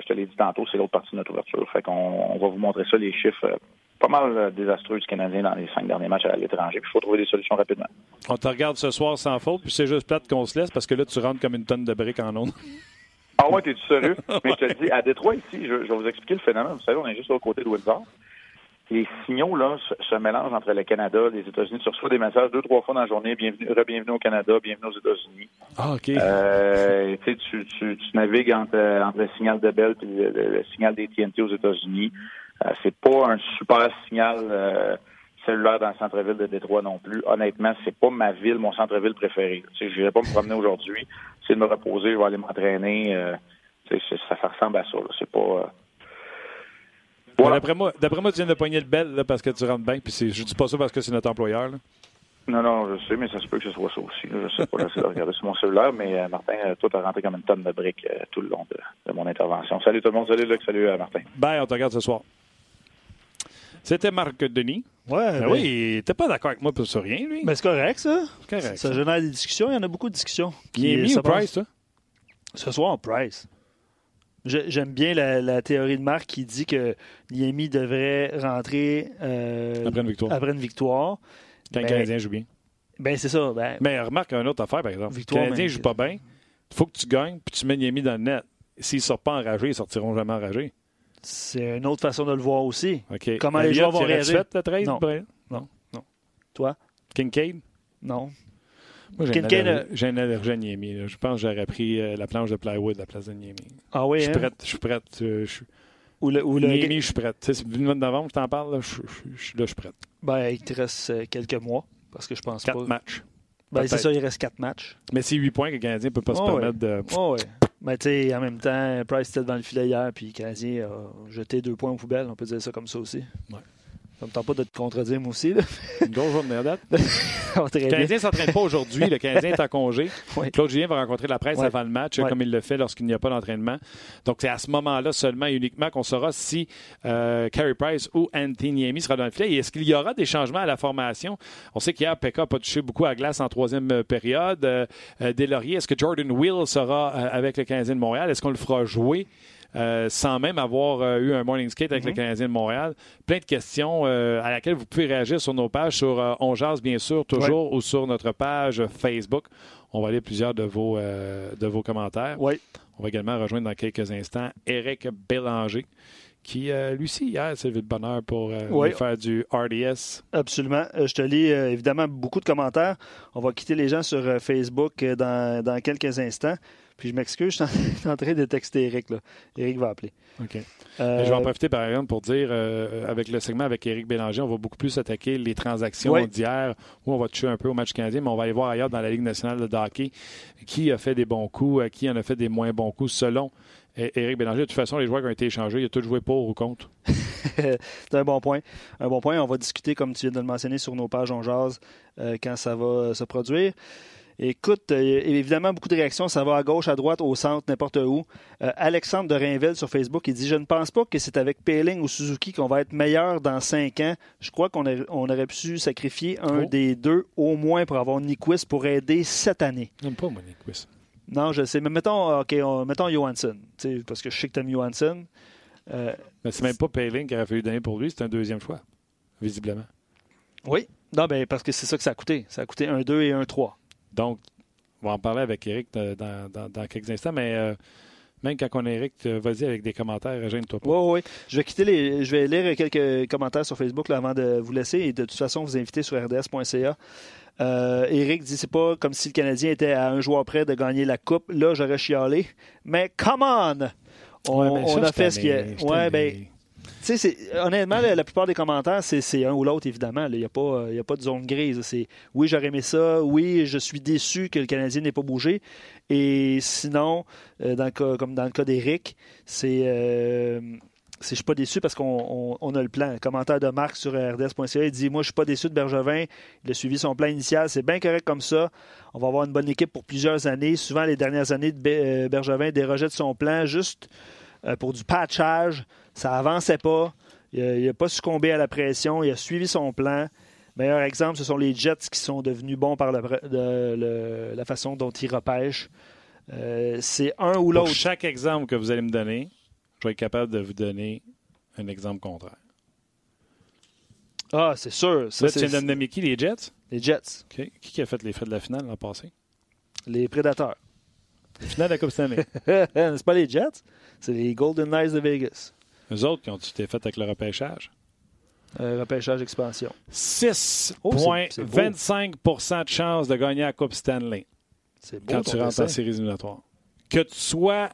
je te l'ai dit tantôt, c'est l'autre partie de notre ouverture. Fait qu'on on va vous montrer ça, les chiffres euh, pas mal euh, désastreux du Canadien dans les cinq derniers matchs à l'étranger. Puis, il faut trouver des solutions rapidement. On te regarde ce soir sans faute, puis c'est juste plate qu'on se laisse parce que là, tu rentres comme une tonne de briques en ondes. Ah ouais, t'es-tu sérieux? Mais je te le dis, à Détroit, ici, je, je vais vous expliquer le phénomène. Vous savez, on est juste au côté de Windsor. Les signaux, là, se, mélangent entre le Canada, les États-Unis. Tu reçois des messages deux, trois fois dans la journée. Bienvenue, re-bienvenue au Canada, bienvenue aux États-Unis. Ah, OK. Euh, tu, tu, tu, navigues entre, entre le signal de Bell et le, le- le signal des TNT aux États-Unis. Euh, c'est pas un super signal euh, cellulaire dans le centre-ville de Détroit non plus. Honnêtement, c'est pas ma ville, mon centre-ville préféré. Je n'irai pas me promener aujourd'hui. C'est de me reposer, je vais aller m'entraîner. Euh, ça, ça ressemble à ça. là. C'est pas. Voilà. D'après moi, d'après moi, tu viens de pogner le bel là, parce que tu rentres bien. Puis c'est- je dis pas ça parce que c'est notre employeur. là. Non, non, je sais, mais ça se peut que ce soit ça aussi. là. Je sais pas, j'essaie de regarder sur mon cellulaire, mais euh, Martin, euh, toi, t'as rentré comme une tonne de briques euh, tout le long de, de mon intervention. Salut tout le monde, salut Luc, salut euh, Martin. Bye, on te regarde ce soir. C'était Marc Denis. Ouais, Ben ben- oui, il était pas d'accord avec moi pour ça, rien, lui. ben, c'est correct, ça. C'est correct, Ça ça. génère des discussions. Il y en a beaucoup de discussions. Il est mis ou Price? Ce soir, Price. J'aime bien la, la théorie de Marc qui dit que Niemi devrait rentrer euh, Après une victoire. après une victoire. Quand le Ben- Canadien joue bien. Ben, c'est ça. Ben, Mais remarque une autre affaire, par exemple. Victoire, le Canadien mais- joue pas bien. Il faut que tu gagnes, puis tu mets Niemi dans le net. S'ils ne sortent pas enragés, ils ne sortiront jamais enragés. c'est une autre façon de le voir aussi. Comment les joueurs vont réagir? fait le trade, Non. Brian? Toi? Kincaid? Non. Moi, j'ai une, Kincaid, j'ai Niemi. là. Je pense que j'aurais pris euh, la planche de plywood à la place de Niemi. Ah oui, Je suis hein? prête. Je suis prête. euh, je suis- Ou le, ou le- Niemi, je suis prête. Tu sais, c'est le mois de novembre, je t'en parle. Là, je, je- je suis là, je suis prête. Ben, il te reste euh, quelques mois. Parce que je pense Quatre pas. matchs. Ben, c'est ça, il reste quatre matchs. Mais c'est 8 points que le Canadien ne peut pas se Oh, permettre de. Oh, ouais. Mais tu sais, en même temps, Price était devant le filet hier, puis le Canadien a jeté deux points aux poubelles. On peut dire ça comme ça aussi. Ouais. Ça me tente pas de te contredire, moi aussi. Là. Une grosse journée à date. Le. Canadien ne s'entraîne pas aujourd'hui. Le Canadien est en congé. Oui. Claude Julien va rencontrer la presse avant le match, comme il le fait lorsqu'il n'y a pas d'entraînement. Donc, c'est à ce moment-là seulement et uniquement qu'on saura si euh, Carey Price ou Anthony Niemi sera dans le filet. Et est-ce qu'il y aura des changements à la formation? On sait qu'hier, Pekka n'a pas touché beaucoup à glace en troisième euh, période. Euh, euh, Deslauriers, est-ce que Jordan Will sera euh, avec le Canadien de Montréal? Est-ce qu'on le fera jouer? Euh, sans même avoir euh, eu un morning skate avec le Canadien de Montréal. Plein de questions euh, à laquelle vous pouvez réagir sur nos pages, sur On Jase, bien sûr, toujours, ou sur notre page Facebook. On va lire plusieurs de vos, de vos commentaires. Oui. On va également rejoindre dans quelques instants Eric Bélanger, qui, euh, lui aussi, hier, s'est levé de bonheur pour euh, Oui. faire du RDS. Absolument. Je te lis euh, évidemment beaucoup de commentaires. On va quitter les gens sur Facebook dans, dans quelques instants. Puis je m'excuse, je suis en- train de texter Eric. Là. Eric va appeler. OK. Euh, Je vais en profiter, par exemple, pour dire, euh, avec le segment avec Éric Bélanger, on va beaucoup plus attaquer les transactions Oui. d'hier, où on va toucher un peu au match canadien, mais on va aller voir ailleurs dans la Ligue nationale de hockey qui a fait des bons coups, euh, qui en a fait des moins bons coups, selon Éric Bélanger. De toute façon, les joueurs qui ont été échangés, il a tout joué pour ou contre. C'est un bon point. Un bon point. On va discuter, comme tu viens de le mentionner, sur nos pages On Jase euh, quand ça va se produire. Écoute, euh, évidemment, beaucoup de réactions. Ça va à gauche, à droite, au centre, n'importe où. Euh, Alexandre de Rainville sur Facebook, il dit Je ne pense pas que c'est avec Peeling ou Suzuki qu'on va être meilleur dans cinq ans. Je crois qu'on on aurait pu sacrifier un Oh. des deux au moins pour avoir Nyquist pour aider cette année. J'aime pas, moi, Nick Wiss. Non, je sais. Mais mettons, OK, on- mettons Johansson. Parce que je sais que tu aimes Johansson. Euh, Mais c'est même pas Payling qui aurait fallu donner pour lui, c'est un deuxième choix, visiblement. oui. Non, ben, parce que c'est ça que ça a coûté. Ça a coûté un 2 et un 3. Donc, on va en parler avec Éric dans, dans- dans- dans quelques instants, mais euh, même quand on est Éric, euh, vas-y avec des commentaires, gêne-toi pas. Oui, oui, oui. Je vais quitter les. Je vais lire quelques commentaires sur Facebook là, avant de vous laisser et de toute façon vous inviter sur rds.ca. Euh, Eric dit c'est pas comme si le Canadien était à un joueur près de gagner la coupe. Là, j'aurais chialé. Mais come on! On, Ouais, mais on ça, a fait ce qu'il y a. Ouais, ben, sais, honnêtement, la, plupart des commentaires, c'est un ou l'autre, évidemment. Il n'y a, pas, a pas de zone grise. C'est oui, j'aurais aimé ça. Oui, je suis déçu que le Canadien n'ait pas bougé. Et sinon, euh, comme dans le cas c'est. Euh, je ne suis pas déçu parce qu'on a le plan. commentaire de Marc sur RDS.ca, il dit Moi, je ne suis pas déçu de Bergevin. Il a suivi son plan initial. C'est bien correct comme ça. On va avoir une bonne équipe pour plusieurs années. Souvent, les dernières années de euh, Bergevin dérogeait de son plan juste pour du patchage. Ça avançait pas. Il n'a pas succombé à la pression. Il a suivi son plan. Meilleur exemple, ce sont les Jets qui sont devenus bons par la façon dont ils repêchent. Euh, c'est un ou l'autre. Chaque exemple que vous allez me donner, je vais être capable de vous donner un exemple contraire. Ah, c'est sûr. Ça, tu viens de qui, les Jets? Les Jets. Qui a fait les frais de la finale l'an passé? Les Prédateurs. La finale de la Coupe Stanley. c'est pas les Jets, c'est les Golden Knights de Vegas. Autres qui ont été faits avec le repêchage? Euh, repêchage expansion. 6,25% de chance de gagner la Coupe Stanley. C'est quand tu rentres en séries éliminatoires. Que tu sois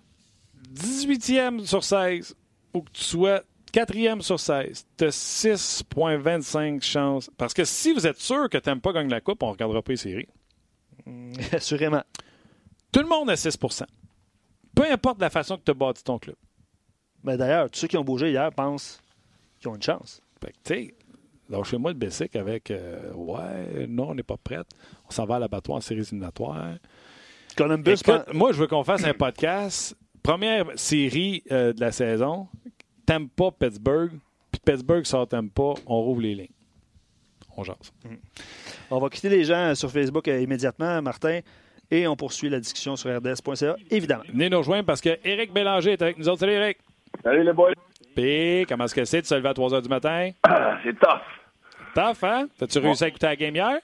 18e sur 16 ou que tu sois 4e sur 16, tu as 6,25 chances. Parce que si vous êtes sûr que tu n'aimes pas gagner la Coupe, on ne regardera pas les séries. assurément. Tout le monde a 6% Peu importe la façon que tu as bâti ton club. Mais d'ailleurs, tous ceux qui ont bougé hier pensent qu'ils ont une chance. tu sais, lâchez-moi le Bessic avec euh, Ouais, non, on n'est pas prête. On s'en va à l'abattoir en séries éliminatoires. Columbus. Moi, je veux qu'on fasse un podcast. Première série euh, de la saison. T'aimes pas Pittsburgh. Puis Pittsburgh sort t'aime pas. On rouvre les lignes. On jase. Mm. On va quitter les gens sur Facebook euh, immédiatement, Martin. Et on poursuit la discussion sur RDS.ca, évidemment. Venez nous rejoindre parce que Eric Bélanger est avec nous autres. Salut, Eric. Salut, les boys. Puis, comment est-ce que c'est de se lever à 3 h du matin? c'est tough. Tough, hein? T'as-tu réussi à écouter la game hier?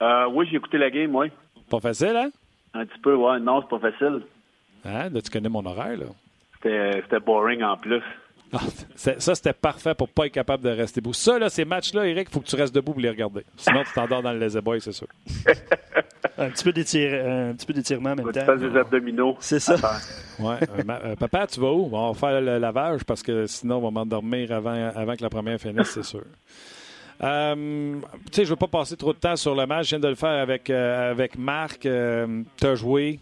Euh, oui, j'ai écouté la game, oui. Pas facile, hein? Un petit peu, ouais. Non, c'est pas facile. Hein? Là, tu connais mon horaire, là. C'était boring en plus. Ah, ça, c'était parfait pour pas être capable de rester debout. Ça, là, ces matchs-là, Eric, il faut que tu restes debout pour les regarder. Sinon, tu t'endors dans le lazy boy, c'est sûr. un petit peu d'étirement en même temps. Tu fais des abdominaux. C'est ça. ouais. Euh, euh, papa, tu vas où? On va faire le lavage parce que sinon, on va m'endormir avant, avant que la première finisse, c'est sûr. Euh, tu sais, je ne veux pas passer trop de temps sur le match. Je viens de le faire avec, avec Marc. tu as joué.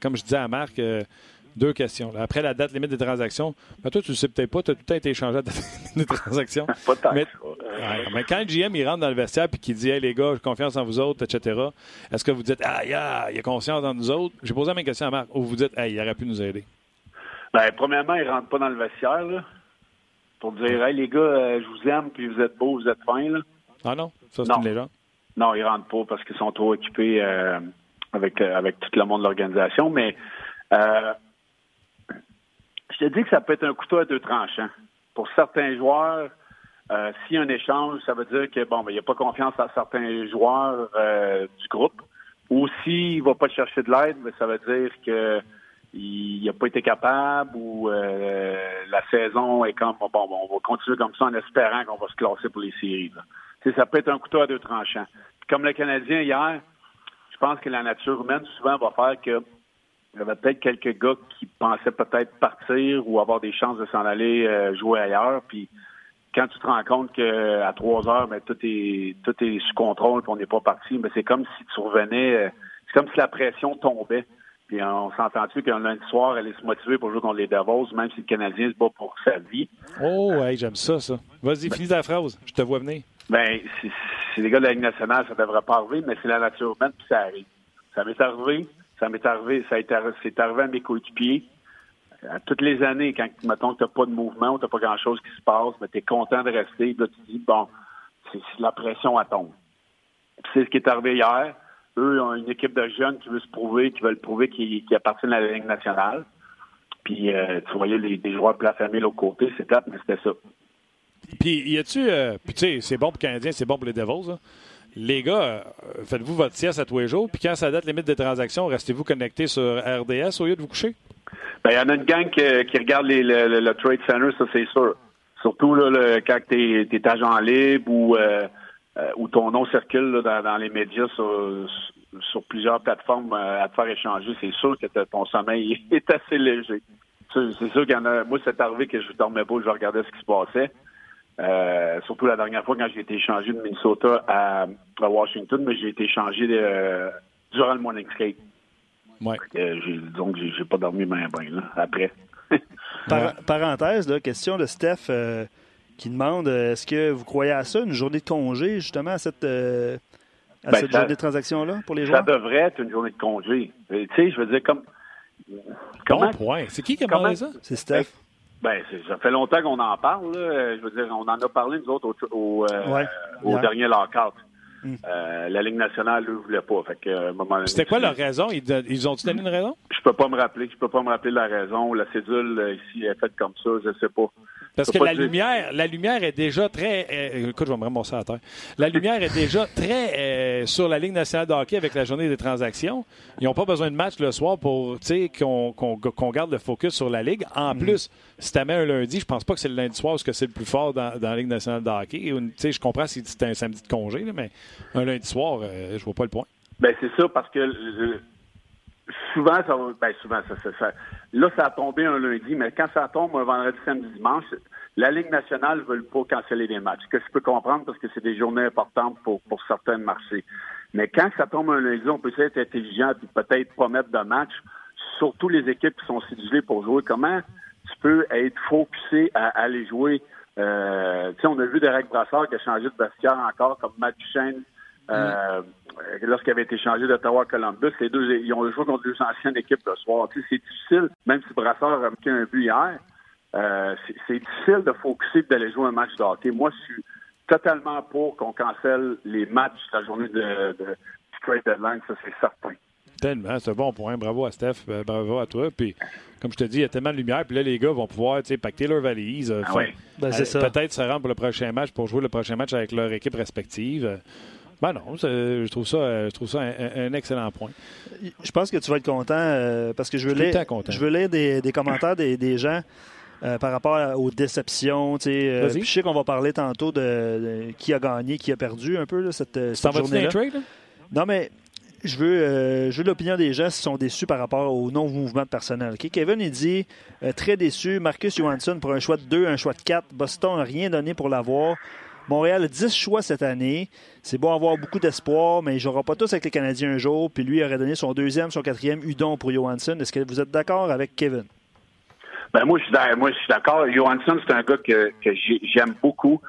comme je disais à Marc, deux questions. Après la date limite des transactions, ben toi, tu ne sais peut-être pas, tu as tout le temps été échangé à la date limite des transactions. pas mais, mais, quand le GM il rentre dans le vestiaire et qu'il dit Hey les gars, j'ai confiance en vous autres, etc., est-ce que vous dites Ah, il a, il a confiance en nous autres? J'ai posé la même question à Marc. Ou vous dites Hey, il aurait pu nous aider? Ben, Premièrement, il ne rentre pas dans le vestiaire là, pour dire Hey les gars, euh, je vous aime, puis vous êtes beaux, vous êtes fins. Là. Ah non? Ça, c'est une légende? Non, ils ne rentrent pas parce qu'ils sont trop occupés euh, avec, euh, avec tout le monde de l'organisation. Mais. Euh, je te dis que ça peut être un couteau à deux tranchants. Pour certains joueurs, euh, a un échange, ça veut dire que bon, ben, il n'y a pas confiance à certains joueurs euh, du groupe. Ou s'il ne va pas chercher de l'aide, ben, ça veut dire qu'il n'a pas été capable ou euh, la saison est comme bon, bon, on va continuer comme ça en espérant qu'on va se classer pour les séries. Ça peut être un couteau à deux tranchants. comme le Canadien hier, je pense que la nature humaine souvent va faire que il y avait peut-être quelques gars qui pensaient peut-être partir ou avoir des chances de s'en aller euh, jouer ailleurs. Puis quand tu te rends compte qu'à trois heures, mais ben, tout est tout est sous contrôle et on n'est pas parti, mais ben, c'est comme si tu revenais, euh, c'est comme si la pression tombait. Puis on s'entend-tu qu'un lundi soir, elle est se motiver pour jouer contre les Devils, même si le Canadien se bat pour sa vie. Oh, ouais, j'aime ça, ça. Vas-y, finis la phrase. Je te vois venir. Ben, c'est les gars de la Ligue nationale, ça devrait pas arriver, mais c'est la nature humaine, puis ça arrive. Ça m'est arrivé. Ça m'est arrivé, ça c'est arrivé à mes coéquipiers. À toutes les années, quand, mettons, tu n'as pas de mouvement ou tu n'as pas grand-chose qui se passe, mais tu es content de rester. Là, tu dis, bon, c'est la pression à tombe. C'est ce qui est arrivé hier. Eux ont une équipe de jeunes qui veut se prouver, qui veulent prouver qu'ils appartiennent à la Ligue nationale. Puis, euh, tu voyais les, des joueurs famille l'autre côté, c'est mais c'était ça. Puis, y a-tu. Euh, puis, tu sais, c'est bon pour les Canadiens, c'est bon pour les Devils. Hein? Les gars, euh, faites-vous votre sieste à tous les jours, puis quand ça date limite des transactions, restez-vous connectés sur RDS au lieu de vous coucher? Ben, il y en a une gang qui, regarde le, Trade Center, ça c'est sûr. Surtout là, quand tu es, agent libre ou, euh, euh, ou ton nom circule dans, les médias sur, plusieurs plateformes à te faire échanger, c'est sûr que ton sommeil est assez léger. C'est sûr qu'il y en a. Moi, c'est arrivé que je dormais pas, je regardais ce qui se passait. Euh, surtout la dernière fois quand j'ai été échangé de Minnesota à, Washington, mais j'ai été échangé euh, durant le morning skate. Ouais. donc, j'ai pas dormi bien, bien après. parenthèse, là, question de Steph euh, qui demande est-ce que vous croyez à ça, une journée de congé, justement, à cette, à ben, cette journée de transaction-là pour les joueurs? Ça devrait être une journée de congé. Tu sais, je veux dire, comme. Comment, point. C'est qui qui a parlé ça? C'est Steph. Ben, ça fait longtemps qu'on en parle. Là. Je veux dire, on en a parlé, nous autres, au, au, euh, au dernier lockout. Hmm. Euh, la Ligue nationale, eux, ne voulait pas. Fait que, euh, C'était quoi leur raison? Ils, ils ont-ils donné une raison? Je peux pas me rappeler. Je peux pas me rappeler la raison. La cédule ici est faite comme ça. Je sais pas. Parce que la lumière, la lumière est déjà très. Euh, écoute, je vais me ramasser à terre. La lumière est déjà très euh, sur la Ligue nationale de hockey avec la journée des transactions. Ils n'ont pas besoin de match le soir pour qu'on qu'on garde le focus sur la Ligue. En mm. plus, si tu un lundi, je pense pas que c'est le lundi soir parce que c'est le plus fort dans, dans, la Ligue nationale de hockey. Je comprends si c'était un samedi de congé, mais un lundi soir, euh, je vois pas le point. Ben c'est ça, parce que souvent, ça va. Ben, souvent, ça, ça, ça, là, ça a tombé un lundi, mais quand ça tombe un vendredi, samedi, dimanche, la Ligue nationale ne veut pas canceller les matchs. Ce que je peux comprendre? Parce que c'est des journées importantes pour, pour certains marchés. Mais quand ça tombe un lundi, on peut être intelligent et peut-être pas mettre de match, surtout les équipes qui sont sidulées pour jouer. Comment tu peux être focusé à, aller jouer? Euh, on a vu Derek Brassard qui a changé de vestiaire encore, comme Matt Duchesne euh, lorsqu'il avait été changé d'Ottawa à Columbus, les deux, ils ont joué contre deux anciennes équipes le soir. c'est difficile, même si Brassard a marqué un but hier, euh, c'est difficile de focuser d'aller jouer un match de hockey. Moi, je suis totalement pour qu'on cancelle les matchs la journée de, de Straight Deadline, ça c'est certain. Tellement, c'est un bon point. Bravo à Steph, euh, bravo à toi. Puis, comme je te dis, il y a tellement de lumière. Puis là, les gars vont pouvoir pacter leur valise. Ah ben, Peut-être se rendre pour le prochain match, pour jouer le prochain match avec leur équipe respective. Ben non, je trouve ça, je trouve ça un, excellent point. Je pense que tu vas être content euh, parce que je veux lire, je veux lire des, commentaires des, gens euh, par rapport aux déceptions. Euh, je sais qu'on va parler tantôt de, qui a gagné, qui a perdu un peu cette, cette journée-là. Non, mais je veux, je veux l'opinion des gens s'ils sont déçus par rapport au non-mouvement personnel. Kevin, il dit très déçu. Marcus Johansson pour un choix de 2, un choix de 4. Boston n'a rien donné pour l'avoir. Montréal a 10 choix cette année. C'est bon avoir beaucoup d'espoir, mais il ne pas tous avec les Canadiens un jour. Puis lui aurait donné son deuxième, son quatrième Udon pour Johansson. Est-ce que vous êtes d'accord avec Kevin? Ben moi, je suis d'accord. Johansson, c'est un gars que, j'aime beaucoup.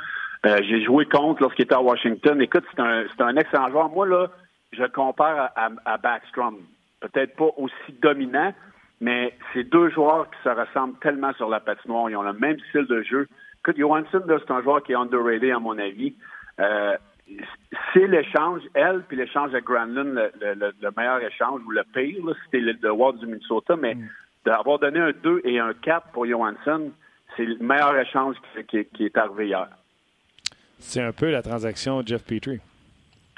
Euh, j'ai joué contre lorsqu'il était à Washington. Écoute, c'est un, excellent joueur. Moi, là, je compare à, à Backstrom. Peut-être pas aussi dominant, mais c'est deux joueurs qui se ressemblent tellement sur la patinoire. Ils ont le même style de jeu. Écoute, Johansson, c'est un joueur qui est underrated, à mon avis. Euh, c'est l'échange, elle, puis l'échange avec Granlund, le, meilleur échange, ou le pire, c'était le, le Ward du Minnesota, mais mm. d'avoir donné un 2 et un 4 pour Johansson, c'est le meilleur échange qui, est arrivé hier. C'est un peu la transaction Jeff Petrie.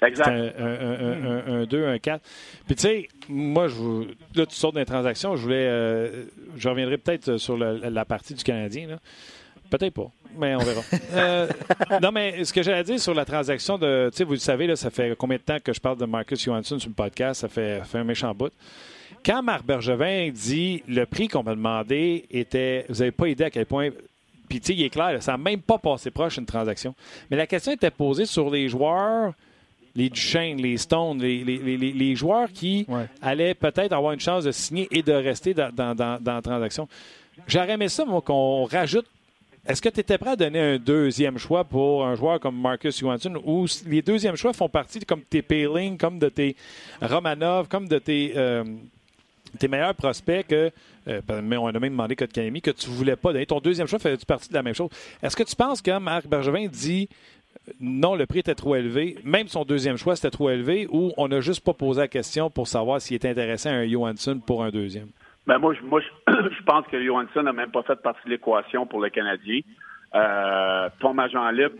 Exact. Un, 2, un 4. Puis tu sais, moi, je, là, tu sors d'une transaction, je voulais. Euh, je reviendrai peut-être sur la partie du Canadien. Là. Peut-être pas, mais on verra. Euh, non, mais ce que j'allais dire sur la transaction de. Tu sais, vous le savez, là, ça fait combien de temps que je parle de Marcus Johansson sur le podcast? Ça fait, un méchant bout. Quand Marc Bergevin dit le prix qu'on m'a demandé était. Vous n'avez pas idée à quel point. Puis, tu sais, il est clair, ça n'a même pas passé proche une transaction. Mais la question était posée sur les joueurs les Duchesne, les Stone, les, joueurs qui allaient peut-être avoir une chance de signer et de rester dans, dans la transaction. J'aurais aimé ça, moi, qu'on rajoute est-ce que tu étais prêt à donner un deuxième choix pour un joueur comme Marcus Johansson ou les deuxièmes choix font partie comme tes Payling, comme de tes Romanov, comme de tes, euh, tes meilleurs prospects que, euh, mais on a même demandé que tu voulais pas donner. Ton deuxième choix faisait partie de la même chose? Est-ce que tu penses que Marc Bergevin dit euh, non, le prix était trop élevé, même son deuxième choix c'était trop élevé, ou on n'a juste pas posé la question pour savoir s'il était intéressé à un Johansson pour un deuxième? Ben moi, je, moi, je, pense que Johansson n'a même pas fait partie de l'équation pour le Canadien. Euh, ton agent libre,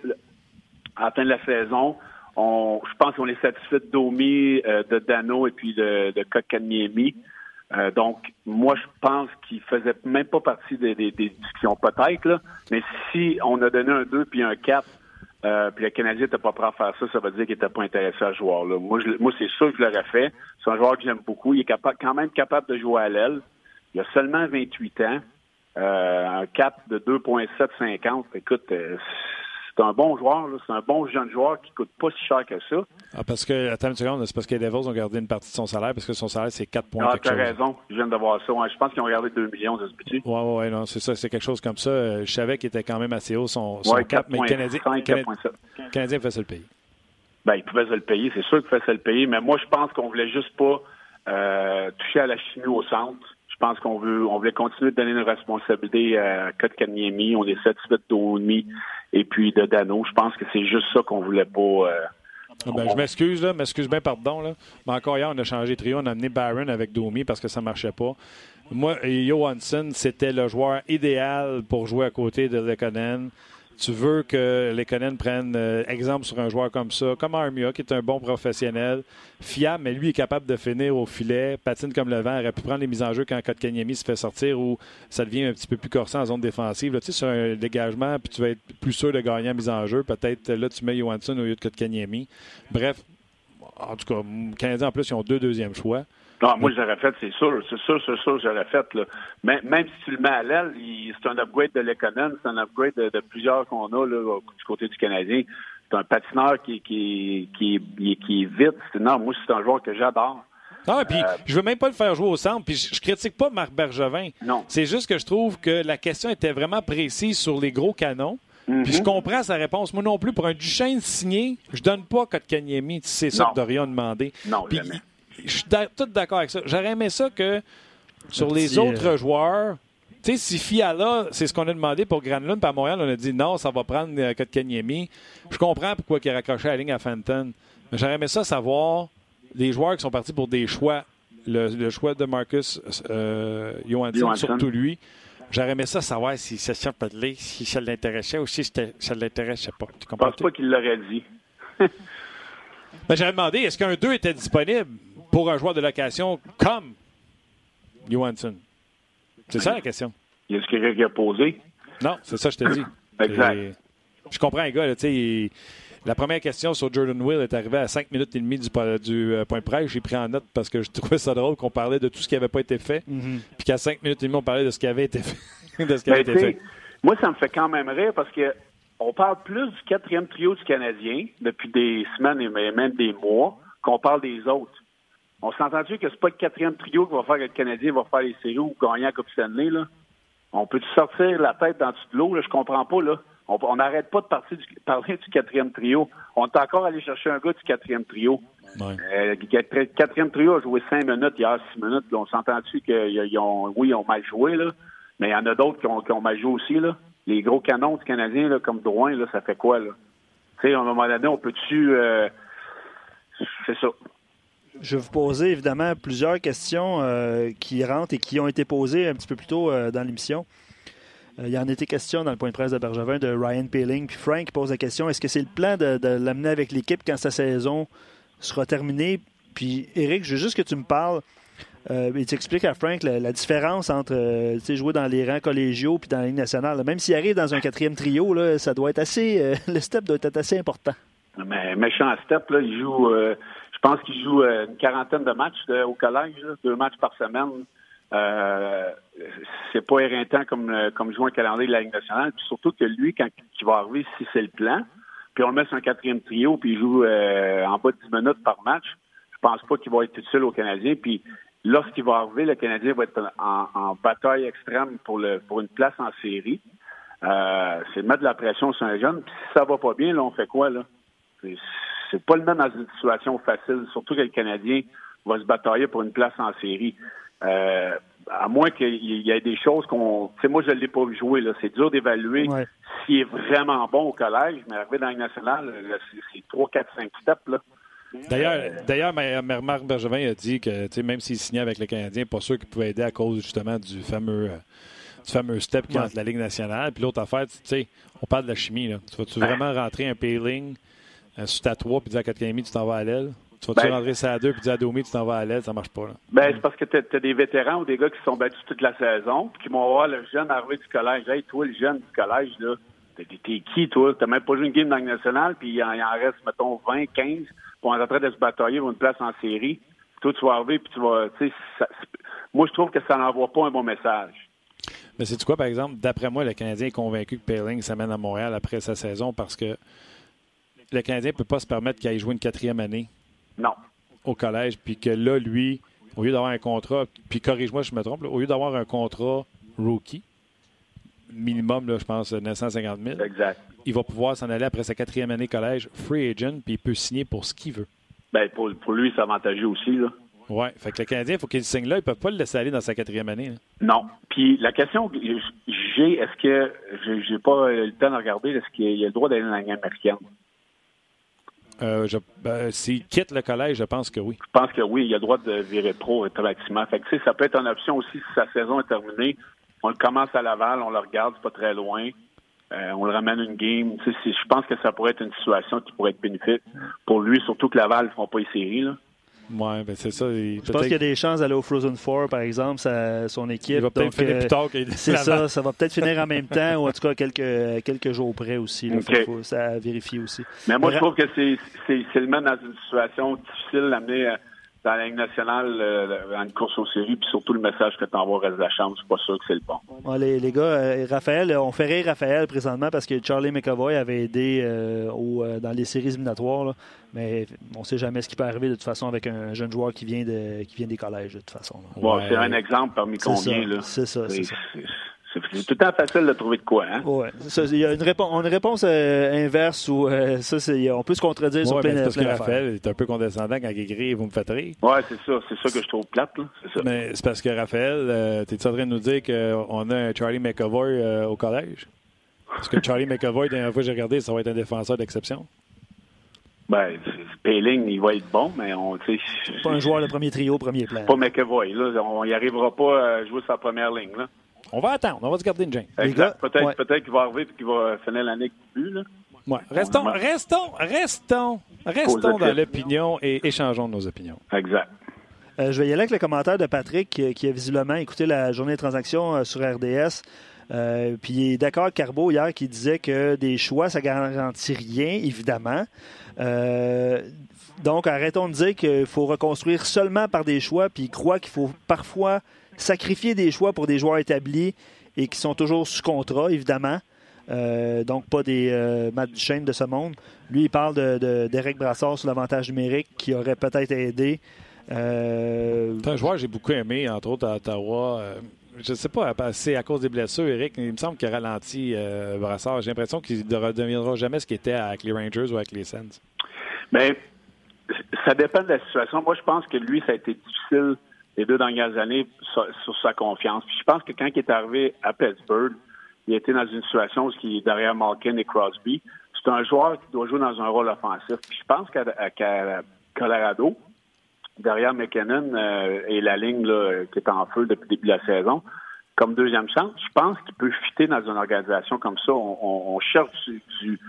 à la fin de la saison, on, je pense qu'on est satisfait de Domi, euh, de Dano et puis de, de. Euh, donc, moi, je pense qu'il faisait même pas partie des, des, des discussions, peut-être, là. Mais si on a donné un 2 puis un 4, euh, puis le Canadien n'était pas prêt à faire ça, ça veut dire qu'il n'était pas intéressé à ce joueur-là. Moi, moi c'est sûr que je l'aurais fait. C'est un joueur que j'aime beaucoup. Il est capable, quand même capable de jouer à l'aile. Il a seulement 28 ans, euh, un cap de 2,750. Écoute, euh, c'est un bon joueur, c'est un bon jeune joueur qui coûte pas si cher que ça. Ah, parce que, attends une seconde, c'est parce que les Devils ont gardé une partie de son salaire, parce que son salaire, c'est 4 points. Ah, tu as raison, je viens de voir ça. je pense qu'ils ont gardé 2 millions de ce budget. Oui, oui, ouais, non, c'est ça, c'est quelque chose comme ça. Je savais qu'il était quand même assez haut, son, son cap, mais le Canadien, Canadien fait ça le payer. Ben, il pouvait se le payer, c'est sûr qu'il se le payer, mais moi, je pense qu'on voulait juste pas euh, toucher à la chimie au centre. Je pense qu'on veut, on voulait continuer de donner une responsabilité à Kotkaniemi. On est satisfait de Domi et puis de Dano. Je pense que c'est juste ça qu'on voulait pas. Euh, ah ben, je m'excuse, là, m'excuse bien, pardon. Là. Mais encore hier, on a changé trio. On a amené Barron avec Domi parce que ça ne marchait pas. Moi, Johansson, c'était le joueur idéal pour jouer à côté de Lekonen. Tu veux que les prenne euh, exemple sur un joueur comme ça, comme Armia, qui est un bon professionnel, fiable, mais lui est capable de finir au filet, patine comme le vent, aurait pu prendre les mises en jeu quand Kotkaniemi se fait sortir ou ça devient un petit peu plus corsé en zone défensive. Là, tu sais, sur un dégagement, puis tu vas être plus sûr de gagner en mise en jeu. Peut-être là, tu mets Johansson au lieu de Kotkaniemi. Bref, en tout cas, les Canadiens, en plus, ils ont deux deuxièmes choix. Non, moi, j'aurais fait, c'est sûr, c'est sûr, c'est sûr, j'aurais fait. Là. Même, même si tu le mets à l'aile, c'est un upgrade de l'économie, c'est un upgrade de, plusieurs qu'on a là, du côté du Canadien. C'est un patineur qui, qui, qui, qui est vite. Non, moi, c'est un joueur que j'adore. Ah, puis euh, je veux même pas le faire jouer au centre, puis je, critique pas Marc Bergevin. Non. C'est juste que je trouve que la question était vraiment précise sur les gros canons. Puis je mhm. comprends sa réponse. Moi non plus, pour un Duchesne signé, je donne pas Kotkaniemi. C'est ça que Dorian demandé. Non, jamais je suis tout d'accord avec ça. J'aurais aimé ça que sur les autres euh, joueurs, tu sais, si Fiala, c'est ce qu'on a demandé pour Granlund, puis à Montréal, on a dit non, ça va prendre euh, Kotkaniemi. Je comprends pourquoi il a raccroché la ligne à Fenton. Mais j'aurais aimé ça savoir les joueurs qui sont partis pour des choix. Le, choix de Marcus euh, Johansson, surtout lui. J'aurais aimé ça savoir si ça si ça l'intéressait ou si ça ne l'intéressait pas. Tu comprends? Je pense pas qu'il l'aurait dit. ben, J'aurais demandé, est-ce qu'un 2 était disponible? Pour un joueur de location comme Johansson? C'est ça la question. Il y a ce qu'il a posé. Non, c'est ça que je te dis. exact. je comprends un gars, tu sais, la première question sur Jordan Will est arrivée à 5 minutes et demie du, du euh, point de presse. J'ai pris en note parce que je trouvais ça drôle qu'on parlait de tout ce qui n'avait pas été fait. Mm-hmm. Puis qu'à 5 minutes et demie, on parlait de ce qui avait été fait. de ce qui avait ben, été fait. Moi, ça me fait quand même rire parce que on parle plus du quatrième trio du Canadien depuis des semaines et même des mois qu'on parle des autres. On s'entend-tu que c'est pas le quatrième trio qui va faire que le Canadien va faire les séries ou gagner la Coupe Stanley, là? On peut sortir la tête dans de l'eau, là? Je comprends pas, là. On n'arrête pas de partir du, parler du quatrième trio. On est encore allé chercher un gars du quatrième trio. Ouais. Euh, le quatrième trio a joué cinq minutes hier, six minutes. on s'entend-tu qu'ils ont, oui, ils ont mal joué, là? Mais il y en a d'autres qui ont, qui ont, mal joué aussi, là. Les gros canons du Canadien, là, comme Drouin, là, ça fait quoi, là? Tu sais, à un moment donné, on peut-tu... Euh... C'est ça. Je vais vous poser évidemment plusieurs questions euh, qui rentrent et qui ont été posées un petit peu plus tôt euh, dans l'émission. Euh, il y en a été question dans le point de presse de Bergevin de Ryan Peeling. Puis Frank pose la question est-ce que c'est le plan de, l'amener avec l'équipe quand sa saison sera terminée? Puis Eric, je veux juste que tu me parles et tu expliques à Frank la, différence entre jouer dans les rangs collégiaux puis dans la Ligue nationale. Même s'il arrive dans un quatrième trio, là, ça doit être assez. le step doit être assez important. Mais méchant step, là, il joue pense qu'il joue euh, une quarantaine de matchs euh, au collège, deux matchs par semaine. Euh, c'est pas éreintant comme, euh, comme jouer un calendrier de la Ligue nationale. Puis surtout que lui, quand il va arriver, si c'est le plan, puis on le met sur un quatrième trio, puis il joue en bas de 10 minutes par match, je pense pas qu'il va être utile au Canadien. Puis lorsqu'il va arriver, le Canadien va être en, bataille extrême pour, le, pour une place en série. c'est mettre de la pression sur un jeune. Puis si ça va pas bien, là, on fait quoi, là? C'est pas le même dans une situation facile, surtout que le Canadien va se batailler pour une place en série. Euh, à moins qu'il y ait des choses qu'on. Tu sais, moi, je ne l'ai pas vu jouer. Là. C'est dur d'évaluer s'il est vraiment bon au collège, mais arrivé dans le national, c'est 3, 4, 5 steps. Là. D'ailleurs, d'ailleurs, Marc Bergevin a dit que même s'il signait avec le Canadien, pas sûr qu'il pouvait aider à cause justement du fameux euh, du fameux step qui entre la Ligue nationale. Puis l'autre affaire, tu sais, on parle de la chimie. Là. Tu vas-tu vraiment rentrer un payling euh, si tu à 3 puis dis à 4,5, tu t'en vas à l'aile. Tu vas-tu ben, rentrer ça à 2 puis dis à Domi, tu t'en vas à l'aile, ça marche pas. Là. Ben, c'est parce que tu as, des vétérans ou des gars qui sont battus toute la saison puis qui vont voir le jeune arriver du collège. Hey, toi, le jeune du collège, là, t'es, qui, toi? T'as même pas joué une game dans le national puis il en, reste, mettons, 20, 15 pour en train de se batailler pour une place en série. Toi, tu vas arriver puis tu vas, tu moi, je trouve que ça n'envoie pas un bon message. Mais c'est quoi, par exemple, d'après moi, le Canadien est convaincu que Payling s'amène à Montréal après sa saison parce que le Canadien ne peut pas se permettre qu'il aille jouer une quatrième année Non. au collège, puis que là, lui, au lieu d'avoir un contrat, puis corrige-moi si je me trompe, là, au lieu d'avoir un contrat rookie, minimum, là, je pense, 950 000, Exact. il va pouvoir s'en aller après sa quatrième année collège, free agent, puis il peut signer pour ce qu'il veut. Ben, pour, pour lui, c'est avantageux aussi. Là. Ouais, fait que le Canadien, il faut qu'il signe là. Ils ne peuvent pas le laisser aller dans sa quatrième année. Non. Puis la question que j'ai, est-ce que j'ai j'ai pas eu le temps de regarder, est-ce qu'il y a le droit d'aller dans la Ligue américaine? Euh, ben, S'il quitte le collège, je pense que oui. Je pense que oui, il a le droit de virer pro automatiquement. Fait que, ça peut être une option aussi si sa saison est terminée. On le commence à Laval, on le regarde, pas très loin. Euh, on le ramène une game. Je pense que ça pourrait être une situation qui pourrait être bénéfique pour lui, surtout que Laval ne feront pas les séries. Ouais, ben c'est ça. Il, Je pense qu'il y a des chances d'aller au Frozen Four, par exemple, sa- son équipe. il va peut-être finir euh, plus tard qu'il C'est ça, ça va peut-être finir en même temps, ou en tout cas quelques, quelques jours près aussi. Là, OK. Fait qu'il faut- ça à vérifier aussi. Mais moi, je trouve que c'est le mettre dans une situation difficile d'amener euh, dans la Ligue nationale euh, une course aux séries, puis surtout le message que tu envoies au reste de la chambre, c'est pas sûr que c'est le bon. Ouais, les, les gars, euh, Raphaël, on fait rire Raphaël présentement parce que Charlie McAvoy avait aidé euh, au, euh, dans les séries éliminatoires, là. mais on ne sait jamais ce qui peut arriver de toute façon avec un jeune joueur qui vient, de, qui vient des collèges de toute façon. Bon, Ouais. c'est un exemple parmi combien. là. c'est ça, c'est C'est ça. C'est- tout le temps facile de trouver de quoi. Hein? Ouais, c'est ça, il y a une, réponse, une réponse euh, inverse où euh, ça, c'est- on peut se contredire sur Ouais, mais plein, c'est parce que plein. Raphaël est un peu condescendant quand il écrit Vous me faites rire. Ouais, c'est ça. C'est ça que je trouve plate. là. C'est ça. Mais c'est parce que Raphaël, euh, t'es-tu en train de nous dire qu'on a un Charlie McAvoy euh, au collège? Parce que Charlie McAvoy, la dernière fois que j'ai regardé, ça va être un défenseur d'exception. Ben, c'est- Payling, il va être bon, mais on, tu Pas un joueur de premier trio, premier plan. pas McAvoy. Là, on n'y arrivera pas à jouer sa première ligne. Là. On va attendre, on va se garder une gêne. Peut-être, ouais. qu'il va arriver et qu'il va finir l'année avec but. Là. Ouais. Restons, restons, restons, restons dans l'opinion et échangeons nos opinions. Exact. Euh, je vais y aller avec le commentaire de Patrick qui, qui a visiblement écouté la journée de transaction euh, sur RDS. Euh, puis il est d'accord avec Carbo hier qui disait que des choix, ça garantit rien, évidemment. Euh, donc arrêtons de dire qu'il faut reconstruire seulement par des choix, puis il croit qu'il faut parfois sacrifier des choix pour des joueurs établis et qui sont toujours sous contrat, évidemment. Euh, donc pas des euh, Matt Duchesne de ce monde. Lui, il parle de- de- d'Éric Brassard sur l'avantage numérique qui aurait peut-être aidé. Euh, C'est un joueur que j'ai beaucoup aimé, entre autres à Ottawa. Euh, je ne sais pas, c'est à cause des blessures, Eric. Il me semble qu'il a ralenti euh, Brassard. J'ai l'impression qu'il ne redeviendra jamais ce qu'il était avec les Rangers ou avec les Sens. Mais ça dépend de la situation. Moi, je pense que lui, ça a été difficile les deux dernières années sur, sur sa confiance. Puis je pense que quand il est arrivé à Pittsburgh, il était dans une situation où il est derrière Malkin et Crosby. C'est un joueur qui doit jouer dans un rôle offensif. Puis je pense qu'à Colorado, derrière McKinnon euh, et la ligne là, qui est en feu depuis le début de la saison, comme deuxième chance, je pense qu'il peut fitter dans une organisation comme ça. On, on- on cherche du, du,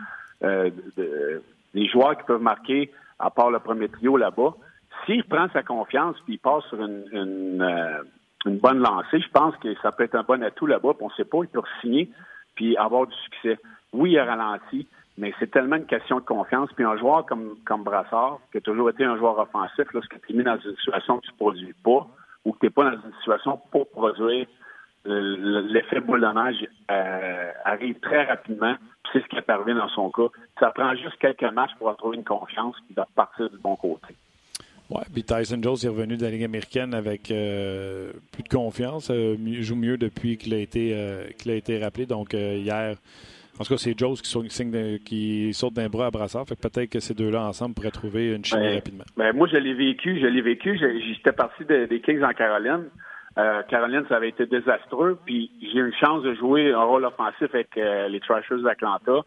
euh, de- des joueurs qui peuvent marquer à part le premier trio là-bas. S'il prend sa confiance puis il passe sur euh, une bonne lancée, je pense que ça peut être un bon atout là-bas. On ne sait pas, il peut signer puis avoir du succès. Oui, il a ralenti, mais c'est tellement une question de confiance. Puis un joueur comme, Brassard, qui a toujours été un joueur offensif, lorsque tu es mis dans une situation que tu ne produis pas ou que tu n'es pas dans une situation pour produire, euh, l'effet boule euh, arrive très rapidement. C'est ce qui est arrivé dans son cas. Ça prend juste quelques matchs pour retrouver une confiance et de repartir du bon côté. Ouais, puis Tyson Jones est revenu de la Ligue américaine avec euh, plus de confiance. euh, joue mieux depuis qu'il a été euh, qu'il a été rappelé. Donc hier, en tout cas, c'est Jones qui, saute- qui saute d'un bras à brassard. Fait que peut-être que ces deux-là ensemble pourraient trouver une chimie Ben, rapidement. Ben, moi, je l'ai vécu, je l'ai vécu. J'étais parti de- des Kings en Caroline. Caroline, ça avait été désastreux. Puis j'ai eu une chance de jouer un rôle offensif avec les Trashers d'Atlanta.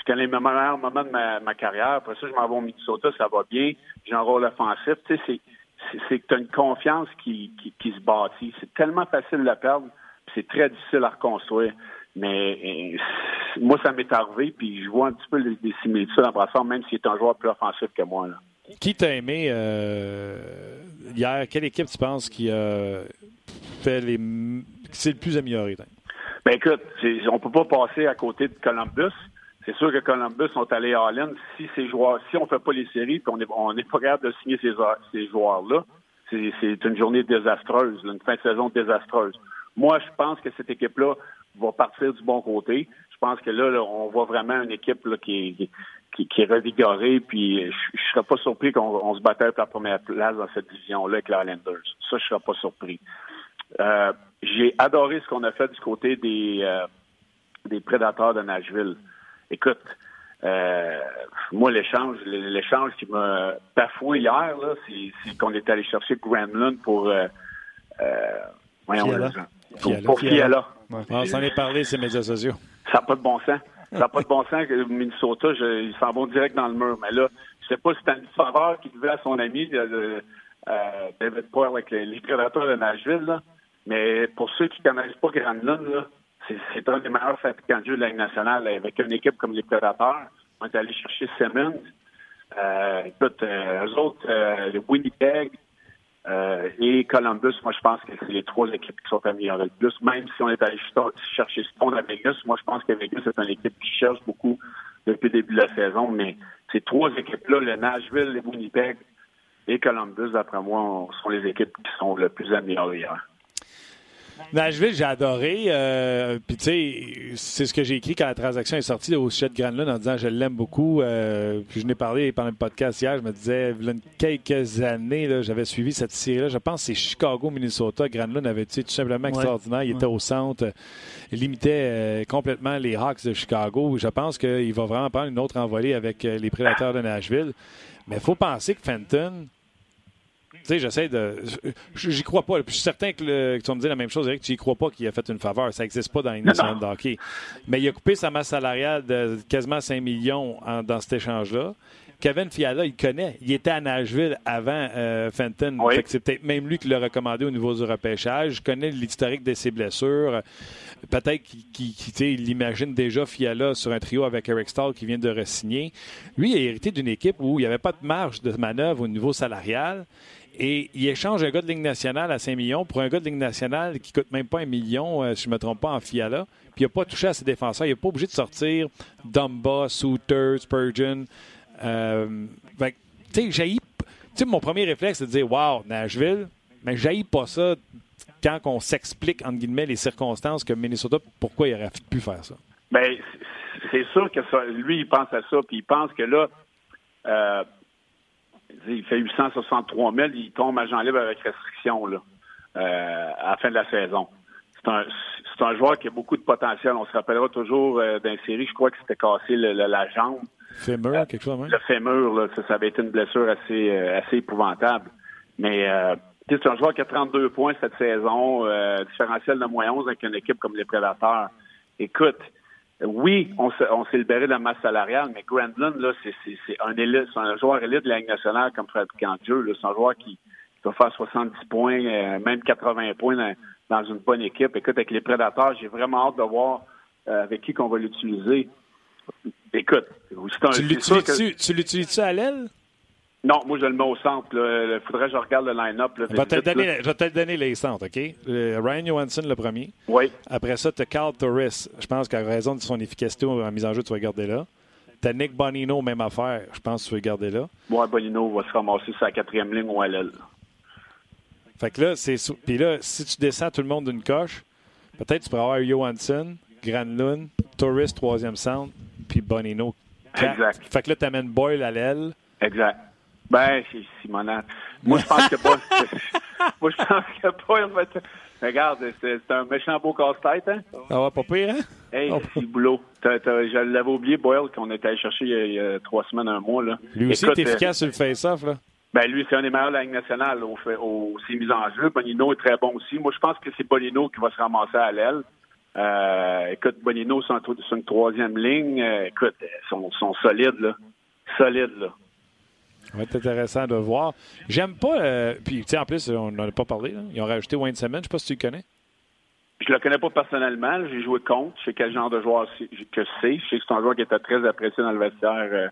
C'était les meilleurs moments de ma, ma carrière. Après ça, je m'en vais au Minnesota, ça va bien. J'ai un rôle offensif. Tu sais, c'est- que tu as une confiance qui, qui, qui se bâtit. C'est tellement facile de la perdre, puis c'est très difficile à reconstruire. Mais euh, moi, ça m'est arrivé, puis je vois un petit peu les, les similitudes en brassard, même s'il est un joueur plus offensif que moi. Là. Qui t'a aimé euh, hier? Quelle équipe tu penses qui a fait les qui s'est le plus amélioré? Ben écoute, on peut pas passer à côté de Columbus. C'est sûr que Columbus sont allés à Allen. Si ces joueurs, si on fait pas les séries, puis on est, on est pas capable de signer ces, ces joueurs-là, c'est une journée désastreuse, là, une fin de saison désastreuse. Moi, je pense que cette équipe-là va partir du bon côté. Je pense que là, on voit vraiment une équipe là, qui, qui, qui, est revigorée. Puis je, ne serais pas surpris qu'on se battait pour la première place dans cette division-là avec les Islanders. Ça, je serais pas surpris. Euh, j'ai adoré ce qu'on a fait du côté des, euh, des prédateurs de Nashville. Écoute, euh, moi, l'échange, l'échange qui m'a bafoué hier, là, c'est, qu'on est allé chercher Granlund pour, euh, euh, voyons, Fiala. pour, pour Fiala. On s'en est parlé, ces médias sociaux. Ça n'a pas de bon sens. Ça n'a pas de bon sens que Minnesota, je, ils s'en vont direct dans le mur. Mais là, je sais pas si c'est une faveur qu'il devait à son ami euh, euh, David Poyle avec les, les prédateurs de Nashville, là. Mais pour ceux qui ne connaissent pas Granlund, là, c'est un des meilleurs fabricants de jeux de la Ligue nationale. Avec une équipe comme les Prédateurs, on est allé chercher Simmons. Euh, écoute, euh, eux autres, euh, Winnipeg euh, et Columbus, moi, je pense que c'est les trois équipes qui sont améliorées le plus. Même si on est allé chercher Stone à Vegas, moi, je pense que Vegas, c'est une équipe qui cherche beaucoup depuis le début de la saison. Mais ces trois équipes-là, le Nashville, le Winnipeg et Columbus, d'après moi, sont les équipes qui sont le plus améliorées. Nashville, j'ai adoré. Euh, Puis, tu sais, c'est ce que j'ai écrit quand la transaction est sortie au sujet de Granlund en disant je l'aime beaucoup. Euh, puis, je n'ai parlé pendant le podcast hier. Je me disais, il y a quelques années, j'avais suivi cette série-là. Je pense que c'est Chicago-Minnesota. Granlund avait été tout simplement extraordinaire. Il était au centre. Il limitait euh, complètement les Hawks de Chicago. Je pense qu'il va vraiment prendre une autre envolée avec euh, les Prédateurs de Nashville. Mais il faut penser que Fenton sais, j'essaie de. J'y crois pas. je suis certain que, le, que, tu vas me dire la même chose, Eric. Tu y crois pas qu'il a fait une faveur. Ça n'existe pas dans les nationale de hockey. Mais il a coupé sa masse salariale de quasiment 5 millions dans cet échange-là. Kevin Fiala, il connaît. Il était à Nashville avant euh, Fenton. c'est peut-être même lui qui l'a recommandé au niveau du repêchage. Je connais l'historique de ses blessures. Peut-être qu'il imagine déjà Fiala sur un trio avec Eric Stahl qui vient de re-signer. Lui, il a hérité d'une équipe où il n'y avait pas de marge de manœuvre au niveau salarial. Et il échange un gars de Ligue nationale à 5 millions pour un gars de Ligue nationale qui coûte même pas un million, euh, si je ne me trompe pas, en Fiala. Puis il n'a pas touché à ses défenseurs. Il n'est pas obligé de sortir Dumba, Souter, Spurgeon. Euh, tu sais, mon premier réflexe, c'est de dire Wow, Nashville, mais j'haïs pas ça quand on s'explique, entre guillemets, les circonstances que Minnesota, pourquoi il aurait pu faire ça. Bien, c'est sûr que lui, il pense à ça, puis il pense que là, euh, il fait 863 000, il tombe agent libre avec restriction là, euh, à la fin de la saison. C'est un, c'est un joueur qui a beaucoup de potentiel. On se rappellera toujours euh, d'un série, je crois que c'était cassé le, la jambe. Fémur, euh, quelque chose. Le fémur, là, ça, ça, avait été une blessure assez, euh, assez épouvantable. Mais euh, c'est un joueur qui a 32 points cette saison, différentiel de moins 11 avec une équipe comme les Prédateurs. Écoute, oui, on s'est libéré de la masse salariale, mais Grandlund, là, c'est un élite, c'est un joueur élite de la Ligue nationale comme fabricant de jeu. C'est un joueur qui, qui, va faire 70 points, euh, même 80 points dans, dans, une bonne équipe. Écoute, avec les prédateurs, j'ai vraiment hâte de voir euh, avec qui qu'on va l'utiliser. Écoute, c'est un. Tu l'utilises-tu à l'aile? Non, moi, je le mets au centre. Il faudrait que je regarde le line-up. Je vais te donner les centres, OK? Ryan Johansson, le premier. Oui. Après ça, tu as Carl Torres. Je pense qu'à raison de son efficacité en mise en jeu, tu vas garder là. Tu as Nick Bonino, même affaire. Je pense que tu vas garder là. Moi, Bonino va se ramasser sur la quatrième ligne ou à l'aile. Fait que là, c'est. Puis là, si tu descends tout le monde d'une coche, peut-être tu pourrais avoir Johansson, Granlund, Torres, troisième centre, puis Bonino. Exact. Fait que là, tu amènes Boyle à l'aile. Exact. Ben, c'est Simonette. Moi, je pense que pas. Moi, je pense que pas. Regarde, c'est un méchant beau casse-tête, hein? Ah va pas pire, hein? Hey, c'est le boulot. je l'avais oublié, Boyle, qu'on était allé chercher il y, a, trois semaines, un mois, là. Lui aussi est efficace sur le face-off, là. Ben, lui, c'est un des meilleurs de la Ligue nationale au, au, ses mises en jeu. Bonino est très bon aussi. Moi, je pense que c'est Bonino qui va se ramasser à l'aile. Euh, écoute, Bonino, c'est une troisième ligne. Euh, écoute, ils sont, sont solides, là. Solides, là. Ça va être intéressant de voir. J'aime pas. Euh, puis, tu sais, en plus, on n'en a pas parlé. Là. Ils ont rajouté Wayne Simmons. Je sais pas si tu le connais. Je le connais pas personnellement. J'ai joué contre. Je sais quel genre de joueur que c'est. Je sais que c'est un joueur qui était très apprécié dans le vestiaire euh,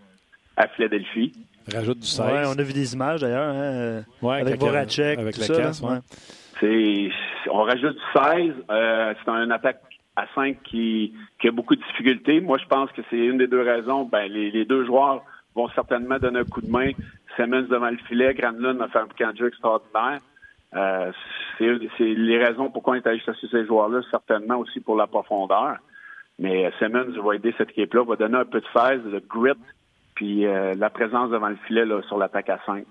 à Philadelphie. Rajoute du 16. Ouais, on a vu des images d'ailleurs. Hein, ouais, avec Voracek. Avec la ça, casse, ouais. On rajoute du 16. Euh, c'est un attaque à 5 qui, qui, a beaucoup de difficultés. Moi, je pense que c'est une des deux raisons. Ben, les, les deux joueurs vont certainement donner un coup de main. Simmons devant le filet, Granlund a fait un camp de jeu extraordinaire. Euh, c'est les raisons pourquoi on est allé chercher ces joueurs-là, certainement aussi pour la profondeur. Mais Simmons va aider cette équipe-là, va donner un peu de phase, de grit, puis euh, la présence devant le filet là, sur l'attaque à 5.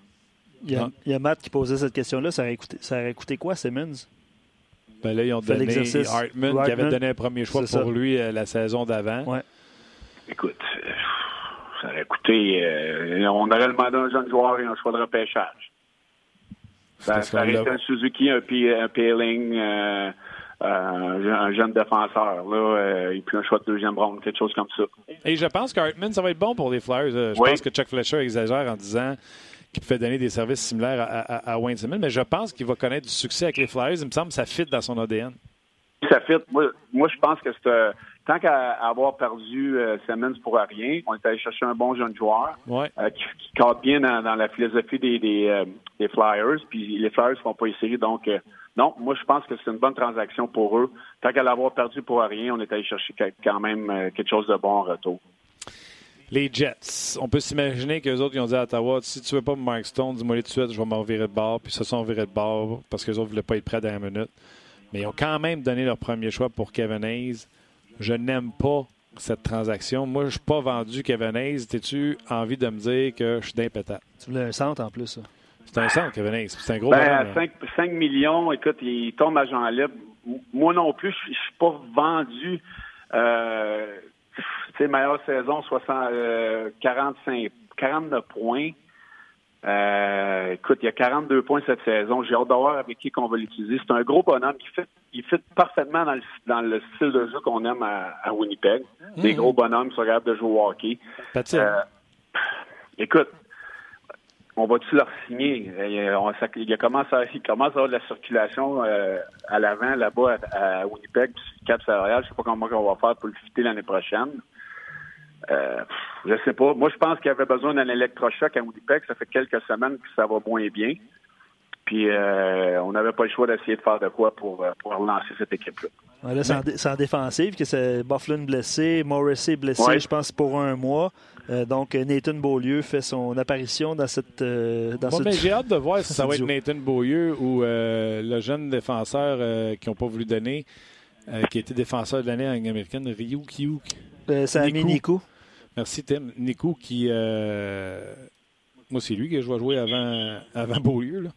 Il y, a, il y, a, Matt qui posait cette question-là. Ça aurait coûté, ça aurait coûté quoi, Simmons? Ben là, ils ont donné Hartman, qui avait donné un premier choix pour ça. lui euh, la saison d'avant. Ouais. Écoute, ça aurait coûté. Euh, on aurait demandé un jeune joueur et un choix de repêchage. Ça, ça aurait été un Suzuki, un, un Peeling, euh, un jeune défenseur, là, et puis un choix de deuxième round, quelque chose comme ça. Et je pense qu'Hartman, ça va être bon pour les Flyers. Je oui. pense que Chuck Fletcher exagère en disant qui peut donner des services similaires à, à, à Wayne Simmons, mais je pense qu'il va connaître du succès avec les Flyers. Il me semble que ça fit dans son ADN. Ça fit. Moi, moi je pense que c'est tant qu'à avoir perdu euh, Simmons pour rien, on est allé chercher un bon jeune joueur ouais. euh, qui, qui cadre bien dans, dans, la philosophie des, des, euh, des, Flyers. Puis les Flyers ne font pas les séries, donc euh, non, moi je pense que c'est une bonne transaction pour eux. Tant qu'à l'avoir perdu pour rien, on est allé chercher quand même quelque chose de bon en retour. Les Jets, on peut s'imaginer qu'eux autres, ils ont dit à Ottawa si tu veux pas Mark Stone, dis-moi tout de suite, je vais m'en virer de bord. Puis se sont virés de bord parce qu'eux autres ne voulaient pas être prêts dans la minute. Mais ils ont quand même donné leur premier choix pour Kevin Hayes. Je n'aime pas cette transaction. Moi, je ne suis pas vendu Kevin Hayes. T'es-tu envie de me dire que je suis d'impétable? Tu voulais un centre en plus, ça. C'est un centre, Kevin Hayes. C'est un gros ben, 5, 5, millions, écoute, il tombe à Jean libre. Moi non plus, je ne suis pas vendu. Euh, tu sais, meilleure saison, 60, euh, 45, 49 points. Euh, écoute, il y a 42 points cette saison. J'ai hâte de voir avec qui qu'on va l'utiliser. C'est un gros bonhomme il fit parfaitement dans le, dans le style de jeu qu'on aime à, à Winnipeg. Mmh. Des gros bonhommes qui sont capables de jouer au hockey. Euh, écoute, on va-tu leur signer? Il, on, ça, il, commence à, il commence à avoir de la circulation euh, à l'avant, là-bas, à, à Winnipeg, puis cap salarial. Je sais pas comment on va faire pour le fitter l'année prochaine. Euh, je sais pas. Moi, je pense qu'il avait besoin d'un électrochoc à Winnipeg. Ça fait quelques semaines que ça va moins bien. Puis, euh, on n'avait pas le choix d'essayer de faire de quoi pour, pour relancer cette équipe-là. Ouais, là, c'est en, en, défensive, que c'est Bufflin blessé, Morrissey blessé, ouais. je pense, pour un mois. Euh, donc, Nathan Beaulieu fait son apparition dans cette. Euh, dans bon, ce mais j'ai hâte de voir si ça va être Nathan Beaulieu ou euh, le jeune défenseur euh, qui n'ont pas voulu donner, euh, qui était défenseur de l'année en Ligue américaine, Ryu Kiyuk. C'est Ami Nikou. Merci, Tim. Nikou qui. euh, Moi, c'est lui que je vais jouer avant, avant Beaulieu. Là.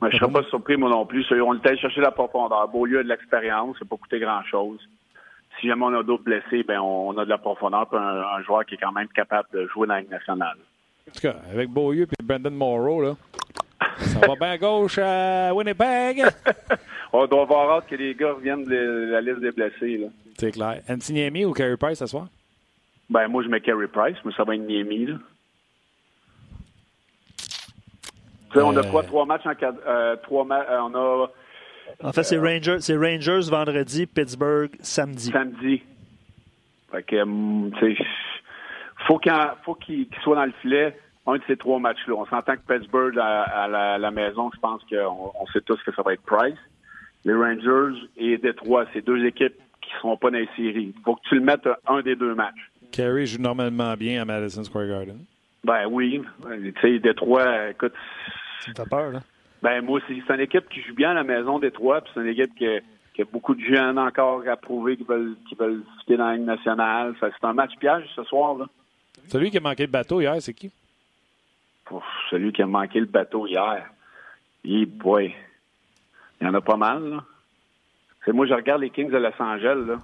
Ouais, je ne serais pas surpris, moi non plus. On était allé chercher la profondeur. Beaulieu a de l'expérience, ça n'a pas coûté grand-chose. Si jamais on a d'autres blessés, ben on a de la profondeur pour un, un, joueur qui est quand même capable de jouer dans la Ligue nationale. En tout cas, avec Beaulieu et Brandon Morrow, là, ça va bien à gauche à Winnipeg. on doit avoir hâte que les gars reviennent de la liste des blessés. C'est clair. Antiniemi ou Carey Price ce soir? Ben, moi, je mets Carey Price, mais ça va être Niemi, là. Euh... On a quoi, trois matchs en quatre, euh, trois ma euh, on a. En fait, c'est Rangers, c'est Rangers vendredi, Pittsburgh samedi. Samedi. Fait que, um, tu sais, faut qu'il faut qu'il qu soit dans le filet un de ces trois matchs-là. On s'entend que Pittsburgh à, à, la, à, la, maison, je pense qu'on on sait tous que ça va être Price. Les Rangers et Détroit, c'est deux équipes qui ne seront pas dans les séries. Il faut que tu le mettes un des deux matchs. Carey joue normalement bien à Madison Square Garden. Ben oui. Tu sais, Détroit, écoute. Ça me fait peur, là. Ben moi, c'est une équipe qui joue bien à la maison Détroit, puis c'est une équipe qui a, qui a, beaucoup de jeunes encore à prouver qui veulent qui veulent citer dans la Ligue nationale. C'est un match piège ce soir, là. Celui qui a manqué le bateau hier, c'est qui? Ouf, celui qui a manqué le bateau hier. Yeah, boy. Il y en a pas mal, là. C'est moi, je regarde les Kings de Los Angeles, là.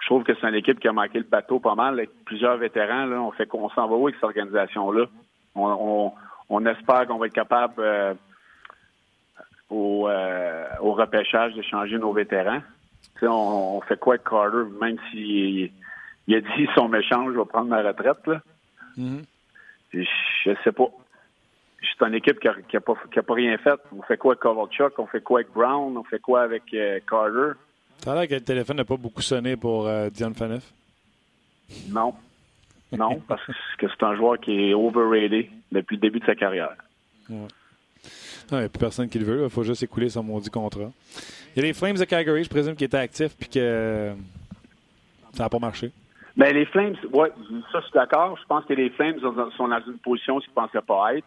Je trouve que c'est une équipe qui a manqué le bateau pas mal, avec plusieurs vétérans. Là. On fait qu'on s'en va où avec cette organisation-là? On, on, on, espère qu'on va être capable euh, au, euh, au, repêchage de changer nos vétérans. On, on, fait quoi avec Carter, même s'il il a dit son méchant, je vais prendre ma retraite. Là. Mm -hmm. je, je sais pas. C'est une équipe qui n'a a pas, qui a pas rien fait. On fait quoi avec Kovalchuk? On fait quoi avec Brown? On fait quoi avec euh, Carter? Ça a l'air que le téléphone n'a pas beaucoup sonné pour euh, Dion Phaneuf. Non. Non, parce que c'est un joueur qui est overrated depuis le début de sa carrière. Ouais. Il n'y a plus personne qui le veut. Il faut juste écouler son maudit contrat. Il y a les Flames de Calgary, je présume, qui étaient actifs puis que ça n'a pas marché. Ben, les Flames, ouais, ça, je suis d'accord. Je pense que les Flames sont dans une position qu'ils ne pensaient pas être.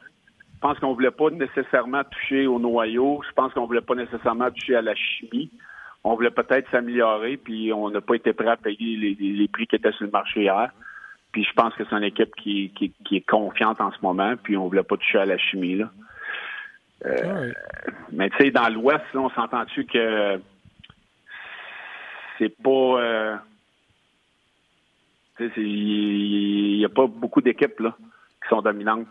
Pense qu'on voulait pas nécessairement toucher au noyau. Je pense qu'on voulait pas nécessairement toucher à la chimie. On voulait peut-être s'améliorer, puis on n'a pas été prêt à payer les, prix qui étaient sur le marché hier. Puis je pense que c'est une équipe qui, est confiante en ce moment, puis on voulait pas toucher à la chimie. Là. Euh, mais tu sais, dans l'Ouest, on s'entend-tu que c'est pas... Euh, il n'y a pas beaucoup d'équipes là qui sont dominantes.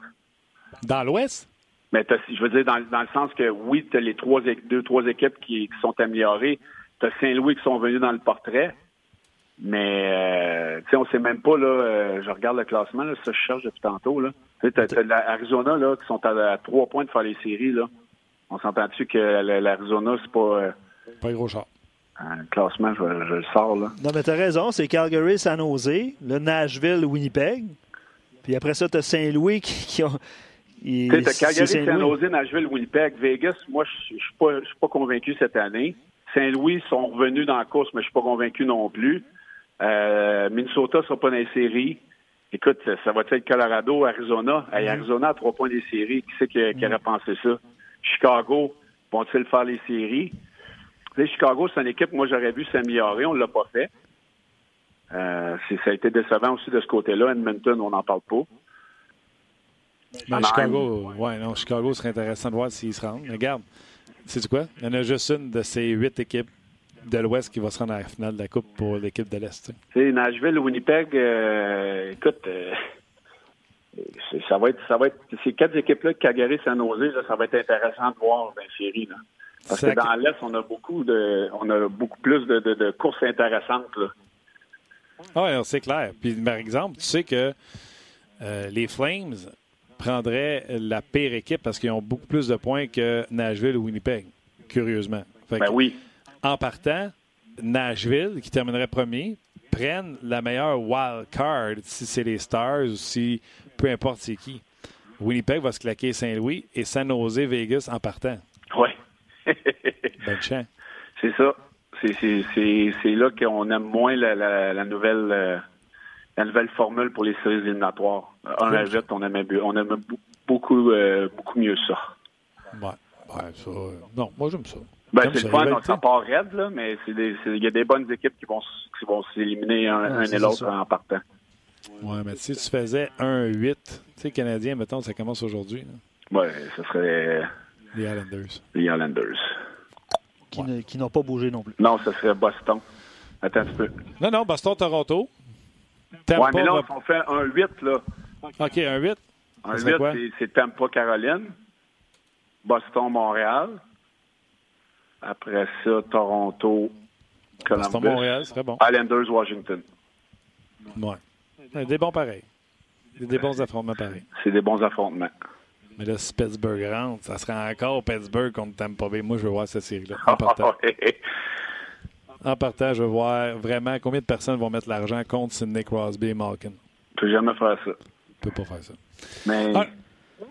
Dans l'Ouest? Mais je veux dire, dans, le sens que oui, tu as les trois, deux, trois équipes qui, sont améliorées. Tu as Saint-Louis qui sont venus dans le portrait. Mais, euh, tu sais, on sait même pas, là, euh, je regarde le classement, là, ça, je cherche depuis tantôt, là. Tu sais, as, l'Arizona, là, qui sont à, trois points de faire les séries, là. On s'entend-tu que l'Arizona, c'est pas... Euh, pas un gros char. Un classement, je, le sors, là. Non, mais t'as raison, c'est Calgary, San Jose, le Nashville, Winnipeg. Puis après ça, t'as Saint-Louis qui, qui ont tu sais, Calgary, Saint-Nosé, Nashville, Winnipeg, Vegas, moi, je suis pas, suis pas convaincu cette année. Saint-Louis sont revenus dans la course, mais je suis pas convaincu non plus. Euh, Minnesota sera pas dans les séries. Écoute, ça va être Colorado, Arizona. Mm-hmm. Arizona à trois points des séries. Qui c'est qui, qui aurait pensé ça? Chicago, vont-ils faire les séries? Chicago, c'est une équipe, moi, j'aurais vu s'améliorer. On l'a pas fait. Euh, ça a été décevant aussi de ce côté-là. Edmonton, on n'en parle pas. Mais Chicago, ouais, non, Chicago serait intéressant de voir s'ils se rendent. regarde, c'est quoi? Il y en a juste une de ces huit équipes de l'Ouest qui va se rendre à la finale de la Coupe pour l'équipe de l'Est. C'est Nashville, Winnipeg, euh, écoute, euh, ça va être, ça va être, ces quatre équipes-là, Calgary, San Jose, ça va être intéressant de voir dans la série. Là. Parce que dans l'Est, on a beaucoup de, on a beaucoup plus de, de, courses intéressantes. Là. Ah oui, c'est clair. Puis, par exemple, tu sais que euh, les Flames, prendrait la pire équipe parce qu'ils ont beaucoup plus de points que Nashville ou Winnipeg, curieusement. ben oui. En partant, Nashville, qui terminerait premier, prennent la meilleure wild card si c'est les Stars ou si peu importe c'est qui. Winnipeg va se claquer Saint-Louis et San Jose, Vegas en partant. Oui. Bonne chance. C'est ça. C'est là qu'on aime moins la, nouvelle. Euh, la nouvelle formule pour les séries éliminatoires. Un à 8, on aimait, on aimait beaucoup, euh, beaucoup mieux ça. Ouais, ouais ça. Euh, non, moi j'aime ça. Ben, c'est le fun, ça part raide, là, mais il y a des bonnes équipes qui vont, qui vont s'éliminer un, et l'autre en partant. Oui, mais si tu faisais 1-8, tu sais, Canadien, mettons, ça commence aujourd'hui. Oui, ce serait. Les Islanders. Les Islanders. Qui n'ont pas bougé non plus. Non, ce serait Boston. Attends un petit peu. Non, non, Boston-Toronto. Oui, mais là, on fait un 8, là. OK, un 8. Un 8, c'est Tampa, Caroline. Boston, Montréal. Après ça, Toronto, Columbus. Boston, Montréal, serait bon. Islanders, Washington. Ouais. Des bons pareils. Des bons affrontements pareils. C'est des bons affrontements. Mais là, si Pittsburgh rentre, ça serait encore Pittsburgh contre Tampa Bay. Moi, je veux voir cette série-là. En partant. en partant, je veux voir vraiment combien de personnes vont mettre l'argent contre Sidney Crosby et Malkin. Tu peux jamais faire ça. Tu peux pas faire ça. Mais. Ah,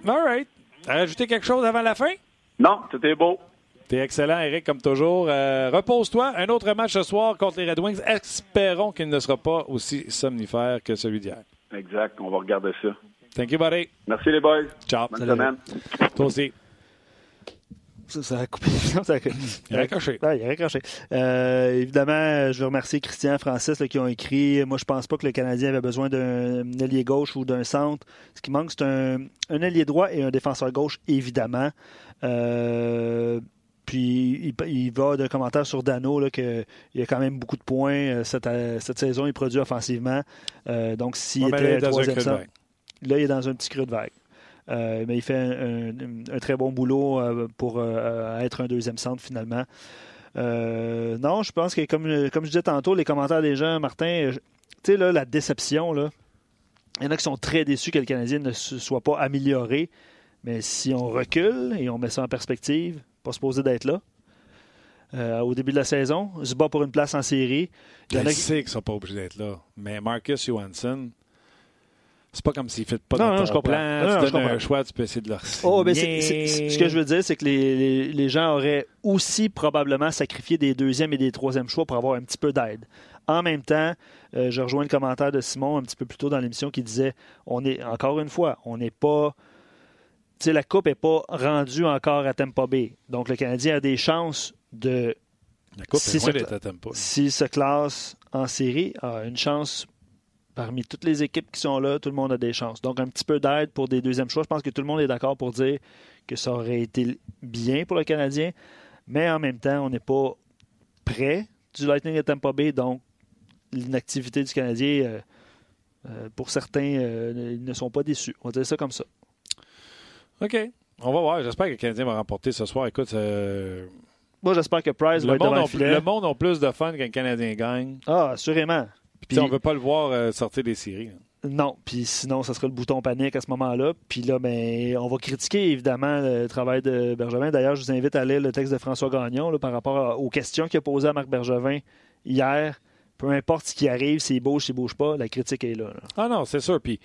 all right. Rajouter quelque chose avant la fin? Non, c'était beau. T'es excellent, Eric, comme toujours. Euh, repose-toi. Un autre match ce soir contre les Red Wings. Espérons qu'il ne sera pas aussi somnifère que celui d'hier. Exact. On va regarder ça. Thank you, buddy. Merci, les boys. Ciao. Bonne semaine. Toi aussi. Ça, a coupé. il a raccroché. il a raccroché. Euh, évidemment, je veux remercier Christian et Francis qui ont écrit. Moi, je pense pas que le Canadien avait besoin d'un ailier gauche ou d'un centre. Ce qui manque, c'est un, un, ailier droit et un défenseur gauche, évidemment. Euh, puis il, va d'un commentaire sur Dano là, qu'il y a quand même beaucoup de points euh, cette, cette saison. Il produit offensivement. donc, s'il était troisième centre, là, il est dans un petit creux de vague. Euh, mais il fait un, très bon boulot euh, pour euh, être un deuxième centre finalement. non, je pense que comme, comme je disais tantôt, les commentaires des gens, Martin, tu sais, là, la déception, là, il y en a qui sont très déçus que le Canadien ne se soit pas amélioré. Mais si on recule et on met ça en perspective, pas supposé d'être là. au début de la saison, se bat pour une place en série. Il y en a qui... qu'ils ne sont pas obligés d'être là. Mais Marcus Johansson, c'est pas comme s'il ne fait pas non, non, je comprends. Plan, tu donnes un choix, tu peux essayer de leur oh, mais Ce que je veux dire, c'est que les, les, gens auraient aussi probablement sacrifié des deuxièmes et des troisièmes choix pour avoir un petit peu d'aide. En même temps, euh, je rejoins le commentaire de Simon un petit peu plus tôt dans l'émission qui disait on est, encore une fois, on n'est pas la Coupe n'est pas rendue encore à Tampa Bay. Donc, le Canadien a des chances de. La Coupe Si est loin à Tampa. S'il se classe en série, a une chance. Parmi toutes les équipes qui sont là, tout le monde a des chances. Donc, un petit peu d'aide pour des deuxièmes choix. Je pense que tout le monde est d'accord pour dire que ça aurait été bien pour le Canadien. Mais en même temps, on n'est pas près du Lightning de Tampa Bay. Donc, l'inactivité du Canadien, euh, euh, pour certains, euh, ils ne sont pas déçus. On va dire ça comme ça. OK. On va voir. J'espère que le Canadien va remporter ce soir. Écoute, euh, Moi, j'espère que Price va le, être devant monde le filet. le monde a plus de fun qu'un Canadien gagne. Ah, assurément. Puis, on ne veut pas le voir euh, sortir des séries. hein. Non, puis sinon, ça sera le bouton panique à ce moment-là. Puis là, ben, on va critiquer évidemment le travail de Bergevin. D'ailleurs, je vous invite à lire le texte de François Gagnon là, par rapport à- aux questions qu'il a posées à Marc Bergevin hier. Peu importe ce qui arrive, s'il bouge, s'il bouge pas, la critique est là. là. Ah non, c'est sûr. Puis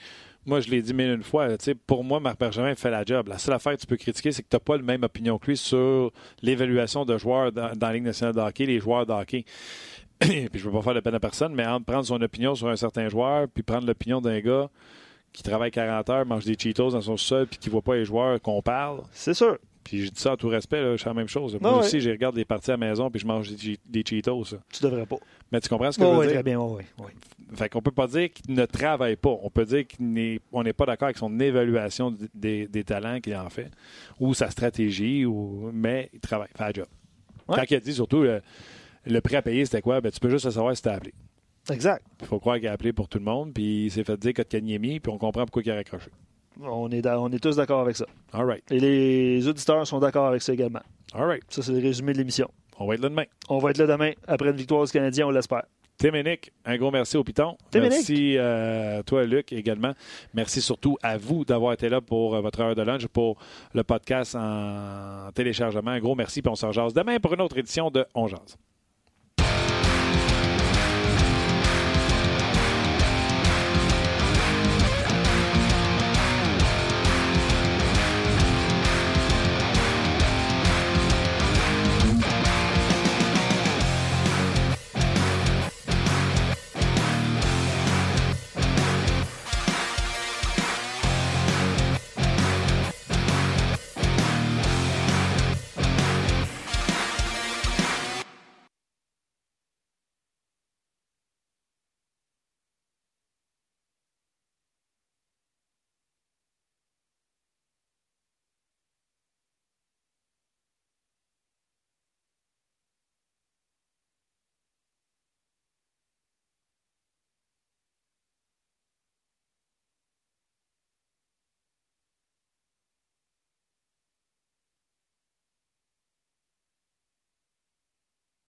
moi, je l'ai dit mille une fois. Pour moi, Marc Bergevin fait la job. La seule affaire que tu peux critiquer, c'est que tu n'as pas la même opinion que lui sur l'évaluation de joueurs dans, dans la Ligue nationale de hockey, les joueurs de hockey. puis je ne veux pas faire de peine à personne, mais entre prendre son opinion sur un certain joueur, puis prendre l'opinion d'un gars qui travaille 40 heures, mange des Cheetos dans son sol, puis qui ne voit pas les joueurs qu'on parle. C'est sûr. Puis je dis ça en tout respect, là, je fais la même chose. Ah Moi ouais. aussi, je regarde des parties à la maison, puis je mange des, Che- des Cheetos. ça. Tu devrais pas. Mais tu comprends ce que je veux oui, dire? très bien. Oui, oui. Fait qu'on peut pas dire qu'il ne travaille pas. On peut dire qu'on n'est pas d'accord avec son évaluation des, des talents qu'il en fait, ou sa stratégie, ou mais il travaille, fait la job. Ouais. Quand il a dit surtout le prêt à payer, c'était quoi? Ben, tu peux juste le savoir si t'as appelé. Exact. Il faut croire qu'il a appelé pour tout le monde, puis il s'est fait dire Kotkaniemi, puis on comprend pourquoi il a raccroché. On est, on est tous d'accord avec ça. All right. Et les auditeurs sont d'accord avec ça également. All right. Ça, c'est le résumé de l'émission. On va être là demain. On va être là demain après une victoire du Canadien, on l'espère. Tim et Nick, un gros merci au Piton. Et merci à toi, Luc, également. Merci surtout à vous d'avoir été là pour euh, votre heure de lunch, pour le podcast en téléchargement. Un gros merci, puis on se rejase demain pour une autre édition de On Jase.